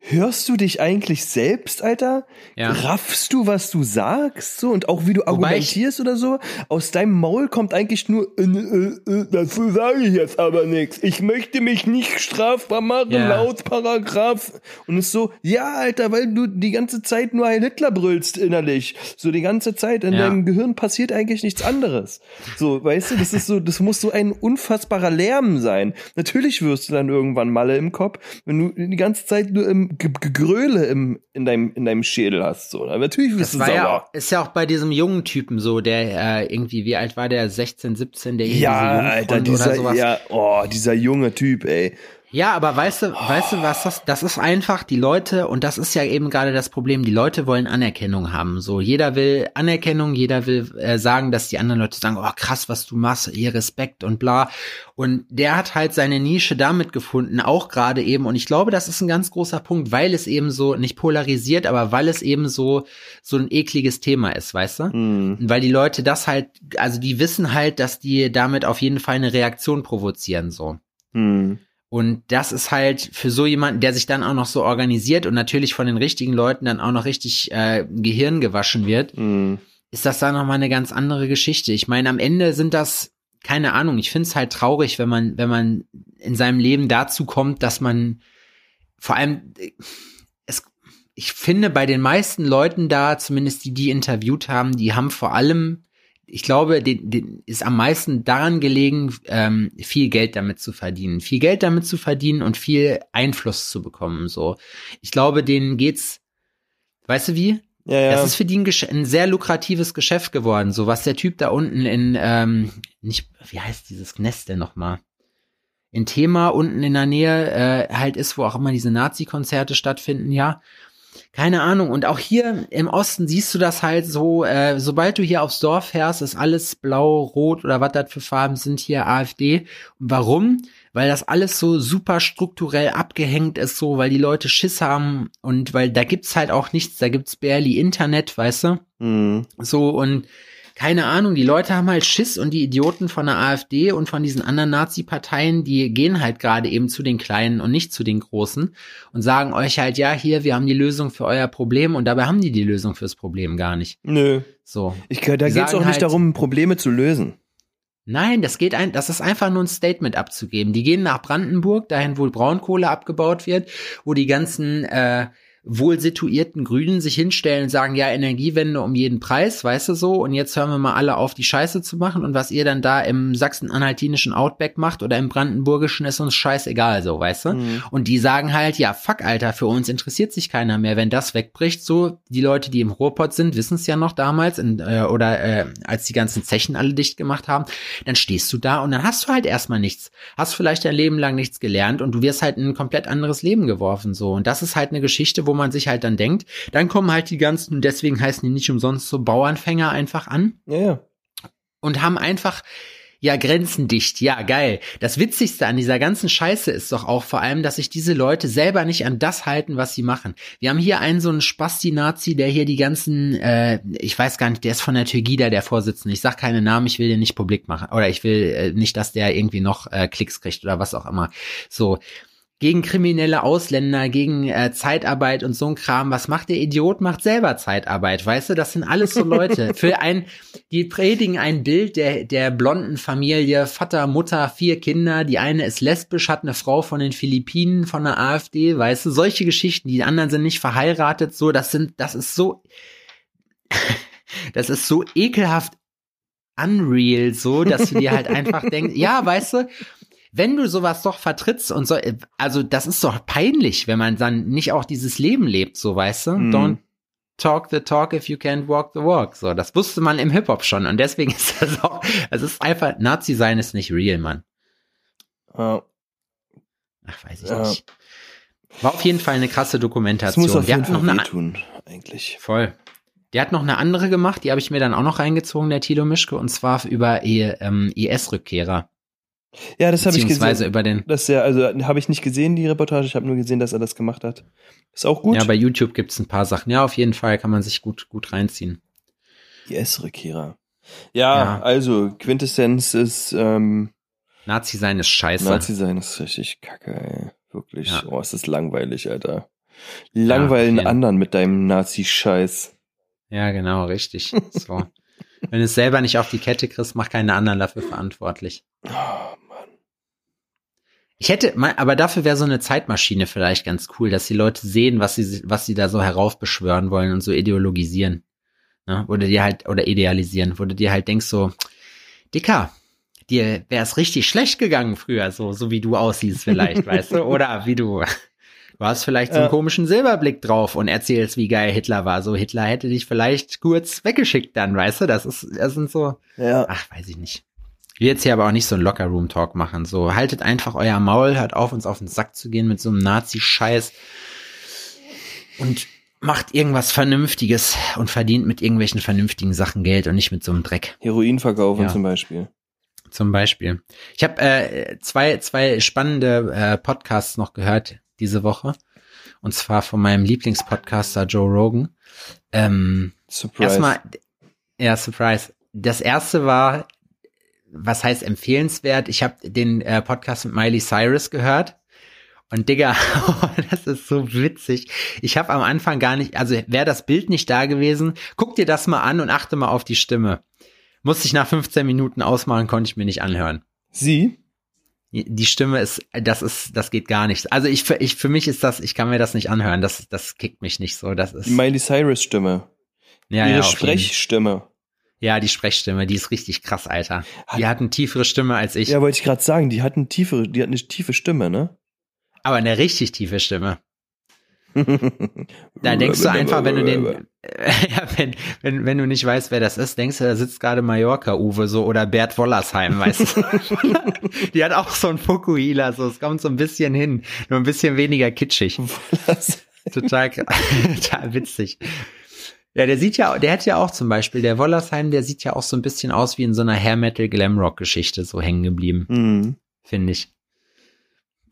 hörst du dich eigentlich selbst, Alter? Ja. Raffst du, was du sagst, so und auch wie du Wobei argumentierst oder so? Aus deinem Maul kommt eigentlich nur, äh, äh, äh, dazu sage ich jetzt aber nichts. Ich möchte mich nicht strafbar machen Ja. laut Paragraph. Und es ist so, ja, Alter, weil du die ganze Zeit nur Heil Hitler brüllst innerlich. So die ganze Zeit in Ja. deinem Gehirn passiert eigentlich nichts anderes. So, weißt du, das ist so, das muss so ein unfassbarer Lärm sein. Natürlich wirst du dann irgendwann Malle im Kopf, wenn du die ganze Zeit nur im Gegröle im, in deinem, in deinem Schädel hast, so. Aber Natürlich wirst Das du war sauer. ja, ist ja auch bei diesem jungen Typen so, der äh, irgendwie, wie alt war der? 16, 17, der Ja, Alter, dieser, sowas. ja, oh, dieser junge Typ, ey. Ja, aber weißt du, weißt du, was das, das ist einfach die Leute, und das ist ja eben gerade das Problem, die Leute wollen Anerkennung haben. So, jeder will Anerkennung, jeder will äh, sagen, dass die anderen Leute sagen, oh krass, was du machst, hier Respekt und bla. Und der hat halt seine Nische damit gefunden, auch gerade eben, und ich glaube, das ist ein ganz großer Punkt, weil es eben so, nicht polarisiert, aber weil es eben so, so ein ekliges Thema ist, weißt du? Und Weil die Leute das halt, also die wissen halt, dass die damit auf jeden Fall eine Reaktion provozieren, so. Hm. Und das ist halt für so jemanden, der sich dann auch noch so organisiert und natürlich von den richtigen Leuten dann auch noch richtig äh, Gehirn gewaschen wird, Hm. ist das dann nochmal eine ganz andere Geschichte. Ich meine, am Ende sind das, keine Ahnung, ich finde es halt traurig, wenn man, wenn man in seinem Leben dazu kommt, dass man vor allem, äh, es, ich finde, bei den meisten Leuten da, zumindest die, die interviewt haben, die haben vor allem ich glaube, den, den ist am meisten daran gelegen, ähm, viel Geld damit zu verdienen, viel Geld damit zu verdienen und viel Einfluss zu bekommen. So, ich glaube, denen geht's, weißt du wie? Ja, ja. Das ist für die ein, ein sehr lukratives Geschäft geworden. So was der Typ da unten in, ähm, nicht, wie heißt dieses Nest denn nochmal? In Thema unten in der Nähe äh, halt ist, wo auch immer diese Nazi-Konzerte stattfinden, ja. Keine Ahnung. Und auch hier im Osten siehst du das halt so, äh, sobald du hier aufs Dorf fährst, ist alles blau, rot oder was das für Farben sind hier AfD. Und warum? Weil das alles so super strukturell abgehängt ist, so, weil die Leute Schiss haben und weil da gibt's halt auch nichts, da gibt's barely Internet, weißt du? Hm. So und keine Ahnung, die Leute haben halt Schiss und die Idioten von der AfD und von diesen anderen Nazi-Parteien, die gehen halt gerade eben zu den Kleinen und nicht zu den Großen und sagen euch halt, ja, hier, wir haben die Lösung für euer Problem und dabei haben die die Lösung fürs Problem gar nicht. Nö. So. Ich, da geht's auch nicht halt- darum, Probleme zu lösen. Nein, das geht ein, das ist einfach nur ein Statement abzugeben. Die gehen nach Brandenburg, dahin, wo Braunkohle abgebaut wird, wo die ganzen, äh, wohl situierten Grünen sich hinstellen und sagen, ja, Energiewende um jeden Preis, weißt du so, und jetzt hören wir mal alle auf, die Scheiße zu machen und was ihr dann da im sachsen-anhaltinischen Outback macht oder im brandenburgischen ist uns scheißegal, so, weißt du? Mhm. Und die sagen halt, ja, fuck, Alter, für uns interessiert sich keiner mehr, wenn das wegbricht, so, die Leute, die im Ruhrpott sind, wissen es ja noch damals, in, äh, oder äh, als die ganzen Zechen alle dicht gemacht haben, dann stehst du da und dann hast du halt erstmal nichts, hast vielleicht dein Leben lang nichts gelernt und du wirst halt in ein komplett anderes Leben geworfen, so, und das ist halt eine Geschichte, wo man sich halt dann denkt, dann kommen halt die ganzen, deswegen heißen die nicht umsonst so Bauernfänger einfach an. Ja, ja. Und haben einfach, ja, grenzendicht, ja, geil. Das Witzigste an dieser ganzen Scheiße ist doch auch vor allem, dass sich diese Leute selber nicht an das halten, was sie machen. Wir haben hier einen so einen Spasti-Nazi, der hier die ganzen, äh, ich weiß gar nicht, der ist von der Türgida, der Vorsitzende. Ich sag keine Namen, ich will den nicht publik machen. Oder ich will äh, nicht, dass der irgendwie noch äh, Klicks kriegt oder was auch immer. So gegen kriminelle Ausländer, gegen äh, Zeitarbeit und so ein Kram. Was macht der Idiot? Macht selber Zeitarbeit, weißt du? Das sind alles so Leute. Für ein, die predigen ein Bild der, der blonden Familie, Vater, Mutter, vier Kinder. Die eine ist lesbisch, hat eine Frau von den Philippinen, von der AfD, weißt du? Solche Geschichten. Die anderen sind nicht verheiratet, so. Das sind, das ist so, das ist so ekelhaft unreal, so, dass du dir halt einfach denkst, ja, weißt du, wenn du sowas doch vertrittst und so, also das ist doch peinlich, wenn man dann nicht auch dieses Leben lebt, so weißt du? Mm. Don't talk the talk if you can't walk the walk. So, das wusste man im Hip-Hop schon und deswegen ist das auch, es ist einfach, Nazi sein ist nicht real, Mann. Uh, Ach, weiß ich uh, nicht. War auf jeden Fall eine krasse Dokumentation. Das muss auf jeden Fall noch tun, eigentlich. Voll. Der hat noch eine andere gemacht, die habe ich mir dann auch noch reingezogen, der Thilo Mischke, und zwar über ähm, IS-Rückkehrer. Ja, das habe ich gesehen. über den. Das ja, also habe ich nicht gesehen, die Reportage. Ich habe nur gesehen, dass er das gemacht hat. Ist auch gut. Ja, bei YouTube gibt's ein paar Sachen. Ja, auf jeden Fall kann man sich gut, gut reinziehen. IS-Rückkehrer. Ja, ja, also Quintessenz ist ähm, Nazi sein ist scheiße. Nazi sein ist richtig kacke, ey. Wirklich. Ja. Oh, es ist langweilig, Alter. Langweilen ja, anderen mit deinem Nazi-Scheiß. Ja, genau, richtig. So. Wenn du es selber nicht auf die Kette kriegst, mach keine anderen dafür verantwortlich. Oh, Mann. Ich hätte, aber dafür wäre so eine Zeitmaschine vielleicht ganz cool, dass die Leute sehen, was sie, was sie da so heraufbeschwören wollen und so ideologisieren. Ne? Oder dir halt, oder idealisieren, wo du dir halt denkst so, Dicker, dir wäre es richtig schlecht gegangen früher, so, so wie du aussiehst vielleicht, weißt du? Oder wie du, Du hast vielleicht so einen komischen Silberblick drauf und erzählst, wie geil Hitler war. So, Hitler hätte dich vielleicht kurz weggeschickt dann, weißt du? Das ist, das sind so, ja. ach, weiß ich nicht. Ich will jetzt hier aber auch nicht so einen Locker-Room-Talk machen. So, haltet einfach euer Maul, hört auf, uns auf den Sack zu gehen mit so einem Nazi-Scheiß. Und macht irgendwas Vernünftiges und verdient mit irgendwelchen vernünftigen Sachen Geld und nicht mit so einem Dreck. Heroin verkaufen ja. zum Beispiel. Zum Beispiel. Ich habe äh, zwei, zwei spannende äh, Podcasts noch gehört diese Woche. Und zwar von meinem Lieblingspodcaster Joe Rogan. Ähm, Surprise. Erstmal, ja, Surprise. Das erste war, was heißt empfehlenswert? Ich habe den äh, Podcast mit Miley Cyrus gehört. Und Digga, das ist so witzig. Ich habe am Anfang gar nicht, also wäre das Bild nicht da gewesen, guck dir das mal an und achte mal auf die Stimme. Musste ich nach 15 Minuten ausmachen, konnte ich mir nicht anhören. Sie? die Stimme ist, das ist, das geht gar nicht. Also ich, ich, für mich ist das, ich kann mir das nicht anhören. Das, das kickt mich nicht so. Das ist. Die Miley Cyrus Stimme. Ja, Ihre ja, Sprechstimme. Ja, die Sprechstimme, die ist richtig krass, Alter. Die hat eine tiefere Stimme als ich. Ja, wollte ich gerade sagen, die hat eine tiefere, die hat eine tiefe Stimme, ne? Aber eine richtig tiefe Stimme. da denkst du einfach, wenn du den, ja, wenn, wenn, wenn du nicht weißt, wer das ist, denkst du, da sitzt gerade Mallorca-Uwe so oder Bert Wollersheim, weißt du? Die hat auch so ein Fukuhila, so, es kommt so ein bisschen hin, nur ein bisschen weniger kitschig. total, total witzig. Ja, der sieht ja, der hat ja auch zum Beispiel, der Wollersheim, der sieht ja auch so ein bisschen aus wie in so einer Hair Metal Glam Rock Geschichte so hängen geblieben. Mhm. Finde ich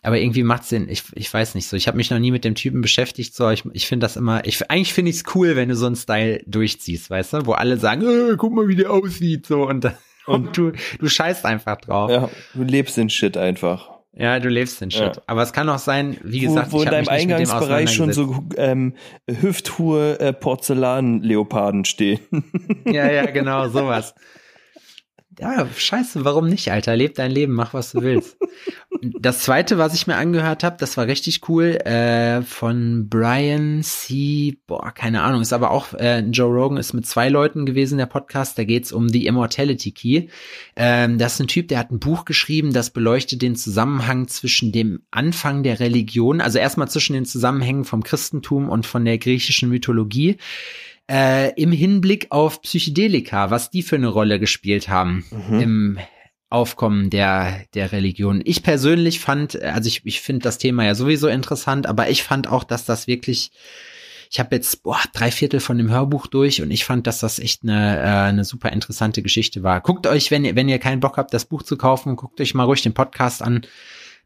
aber irgendwie macht's Sinn. Ich, ich weiß nicht so. Ich habe mich noch nie mit dem Typen beschäftigt. So, ich, ich finde das immer. Ich eigentlich finde ich es cool, wenn du so einen Style durchziehst, weißt du, wo alle sagen, äh, guck mal, wie der aussieht, so und, und, und du du scheißt einfach drauf. Ja, du lebst den Shit einfach. Ja, du lebst den Shit. Ja. Aber es kann auch sein, wie gesagt, wo, wo ich in deinem Eingangsbereich schon so ähm, hüfthohe äh, Porzellan-Leoparden stehen. Ja, ja, genau, sowas. Ja, scheiße, warum nicht, Alter? Leb dein Leben, mach was du willst. das zweite, was ich mir angehört habe, das war richtig cool, äh, von Brian C. Boah, keine Ahnung, ist aber auch, äh, Joe Rogan ist mit zwei Leuten gewesen, der Podcast, da geht's um The Immortality Key. Ähm, das ist ein Typ, der hat ein Buch geschrieben, das beleuchtet den Zusammenhang zwischen dem Anfang der Religion, also erstmal zwischen den Zusammenhängen vom Christentum und von der griechischen Mythologie äh, im Hinblick auf Psychedelika, was die für eine Rolle gespielt haben mhm. im Aufkommen der, der Religion. Ich persönlich fand, also ich, ich finde das Thema ja sowieso interessant, aber ich fand auch, dass das wirklich, ich habe jetzt boah, drei Viertel von dem Hörbuch durch und ich fand, dass das echt eine, äh, eine super interessante Geschichte war. Guckt euch, wenn ihr, wenn ihr keinen Bock habt, das Buch zu kaufen, guckt euch mal ruhig den Podcast an.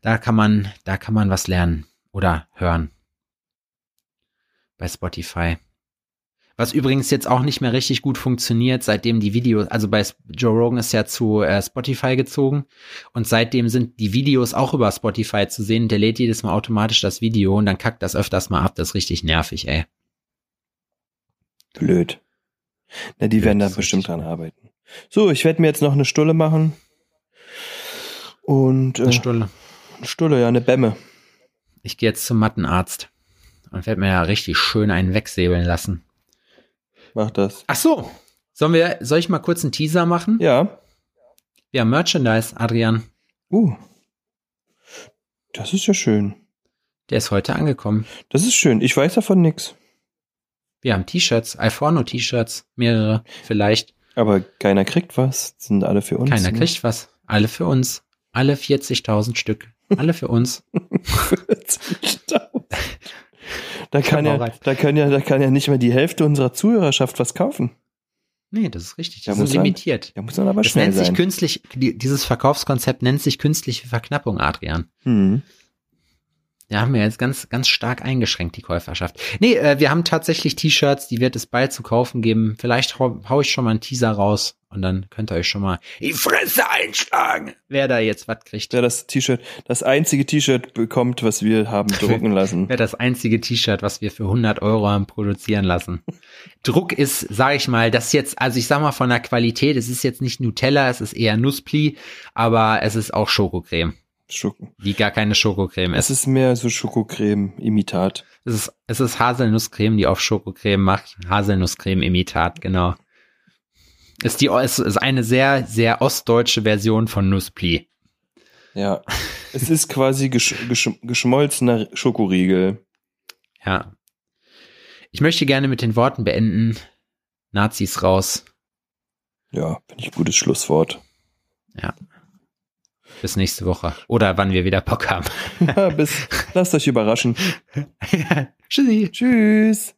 Da kann man, da kann man was lernen oder hören. Bei Spotify. Was übrigens jetzt auch nicht mehr richtig gut funktioniert, seitdem die Videos, also bei Joe Rogan ist ja zu äh, Spotify gezogen und seitdem sind die Videos auch über Spotify zu sehen. Der lädt jedes Mal automatisch das Video und dann kackt das öfters mal ab. Das ist richtig nervig, ey. Blöd. Na, die Blöd, werden da bestimmt dran arbeiten. So, ich werde mir jetzt noch eine Stulle machen. Und äh, eine Stulle. Eine Stulle, ja, eine Bämme. Ich gehe jetzt zum Mattenarzt und werde mir ja richtig schön einen wegsäbeln lassen. Mach das. Ach so. Sollen wir, soll ich mal kurz einen Teaser machen? Ja. Wir haben Merchandise, Adrian. Uh. Das ist ja schön. Der ist heute angekommen. Das ist schön. Ich weiß davon nix. Wir haben T-Shirts, Alforno-T-Shirts, mehrere vielleicht. Aber keiner kriegt was. Sind alle für uns. Keiner ne? kriegt was. Alle für uns. Alle 40.000 Stück. Alle für uns. 40.000. Da kann, ja, da, kann ja, da kann ja nicht mehr die Hälfte unserer Zuhörerschaft was kaufen. Nee, das ist richtig. Das ja, ist limitiert. Ja, muss dann aber das schnell nennt sein. sich künstlich, dieses Verkaufskonzept nennt sich künstliche Verknappung, Adrian. Mhm. Da haben wir jetzt ganz, ganz stark eingeschränkt, die Käuferschaft. Nee, äh, wir haben tatsächlich T-Shirts, die wird es bald zu kaufen geben. Vielleicht hau, hau ich schon mal einen Teaser raus und dann könnt ihr euch schon mal die Fresse einschlagen, wer da jetzt was kriegt. Wer das T-Shirt, das einzige T-Shirt bekommt, was wir haben drucken lassen. wer das einzige T-Shirt, was wir für 100 Euro haben produzieren lassen. Druck ist, sage ich mal, das jetzt, also ich sag mal von der Qualität, es ist jetzt nicht Nutella, es ist eher Nusspli, aber es ist auch Schokocreme. Schoko. Die gar keine Schokocreme ist. Es ist mehr so Schokocreme-Imitat. Es ist, es ist Haselnusscreme, die auf Schokocreme macht. Haselnusscreme-Imitat, genau. Ist die, ist, ist eine sehr, sehr ostdeutsche Version von Nusspli. Ja. es ist quasi gesch, gesch, geschmolzener Schokoriegel. Ja. Ich möchte gerne mit den Worten beenden. Nazis raus. Ja, finde ich ein gutes Schlusswort. Ja. Bis nächste Woche. Oder wann wir wieder Bock haben. ja, bis, lasst euch überraschen. Tschüssi. Tschüss.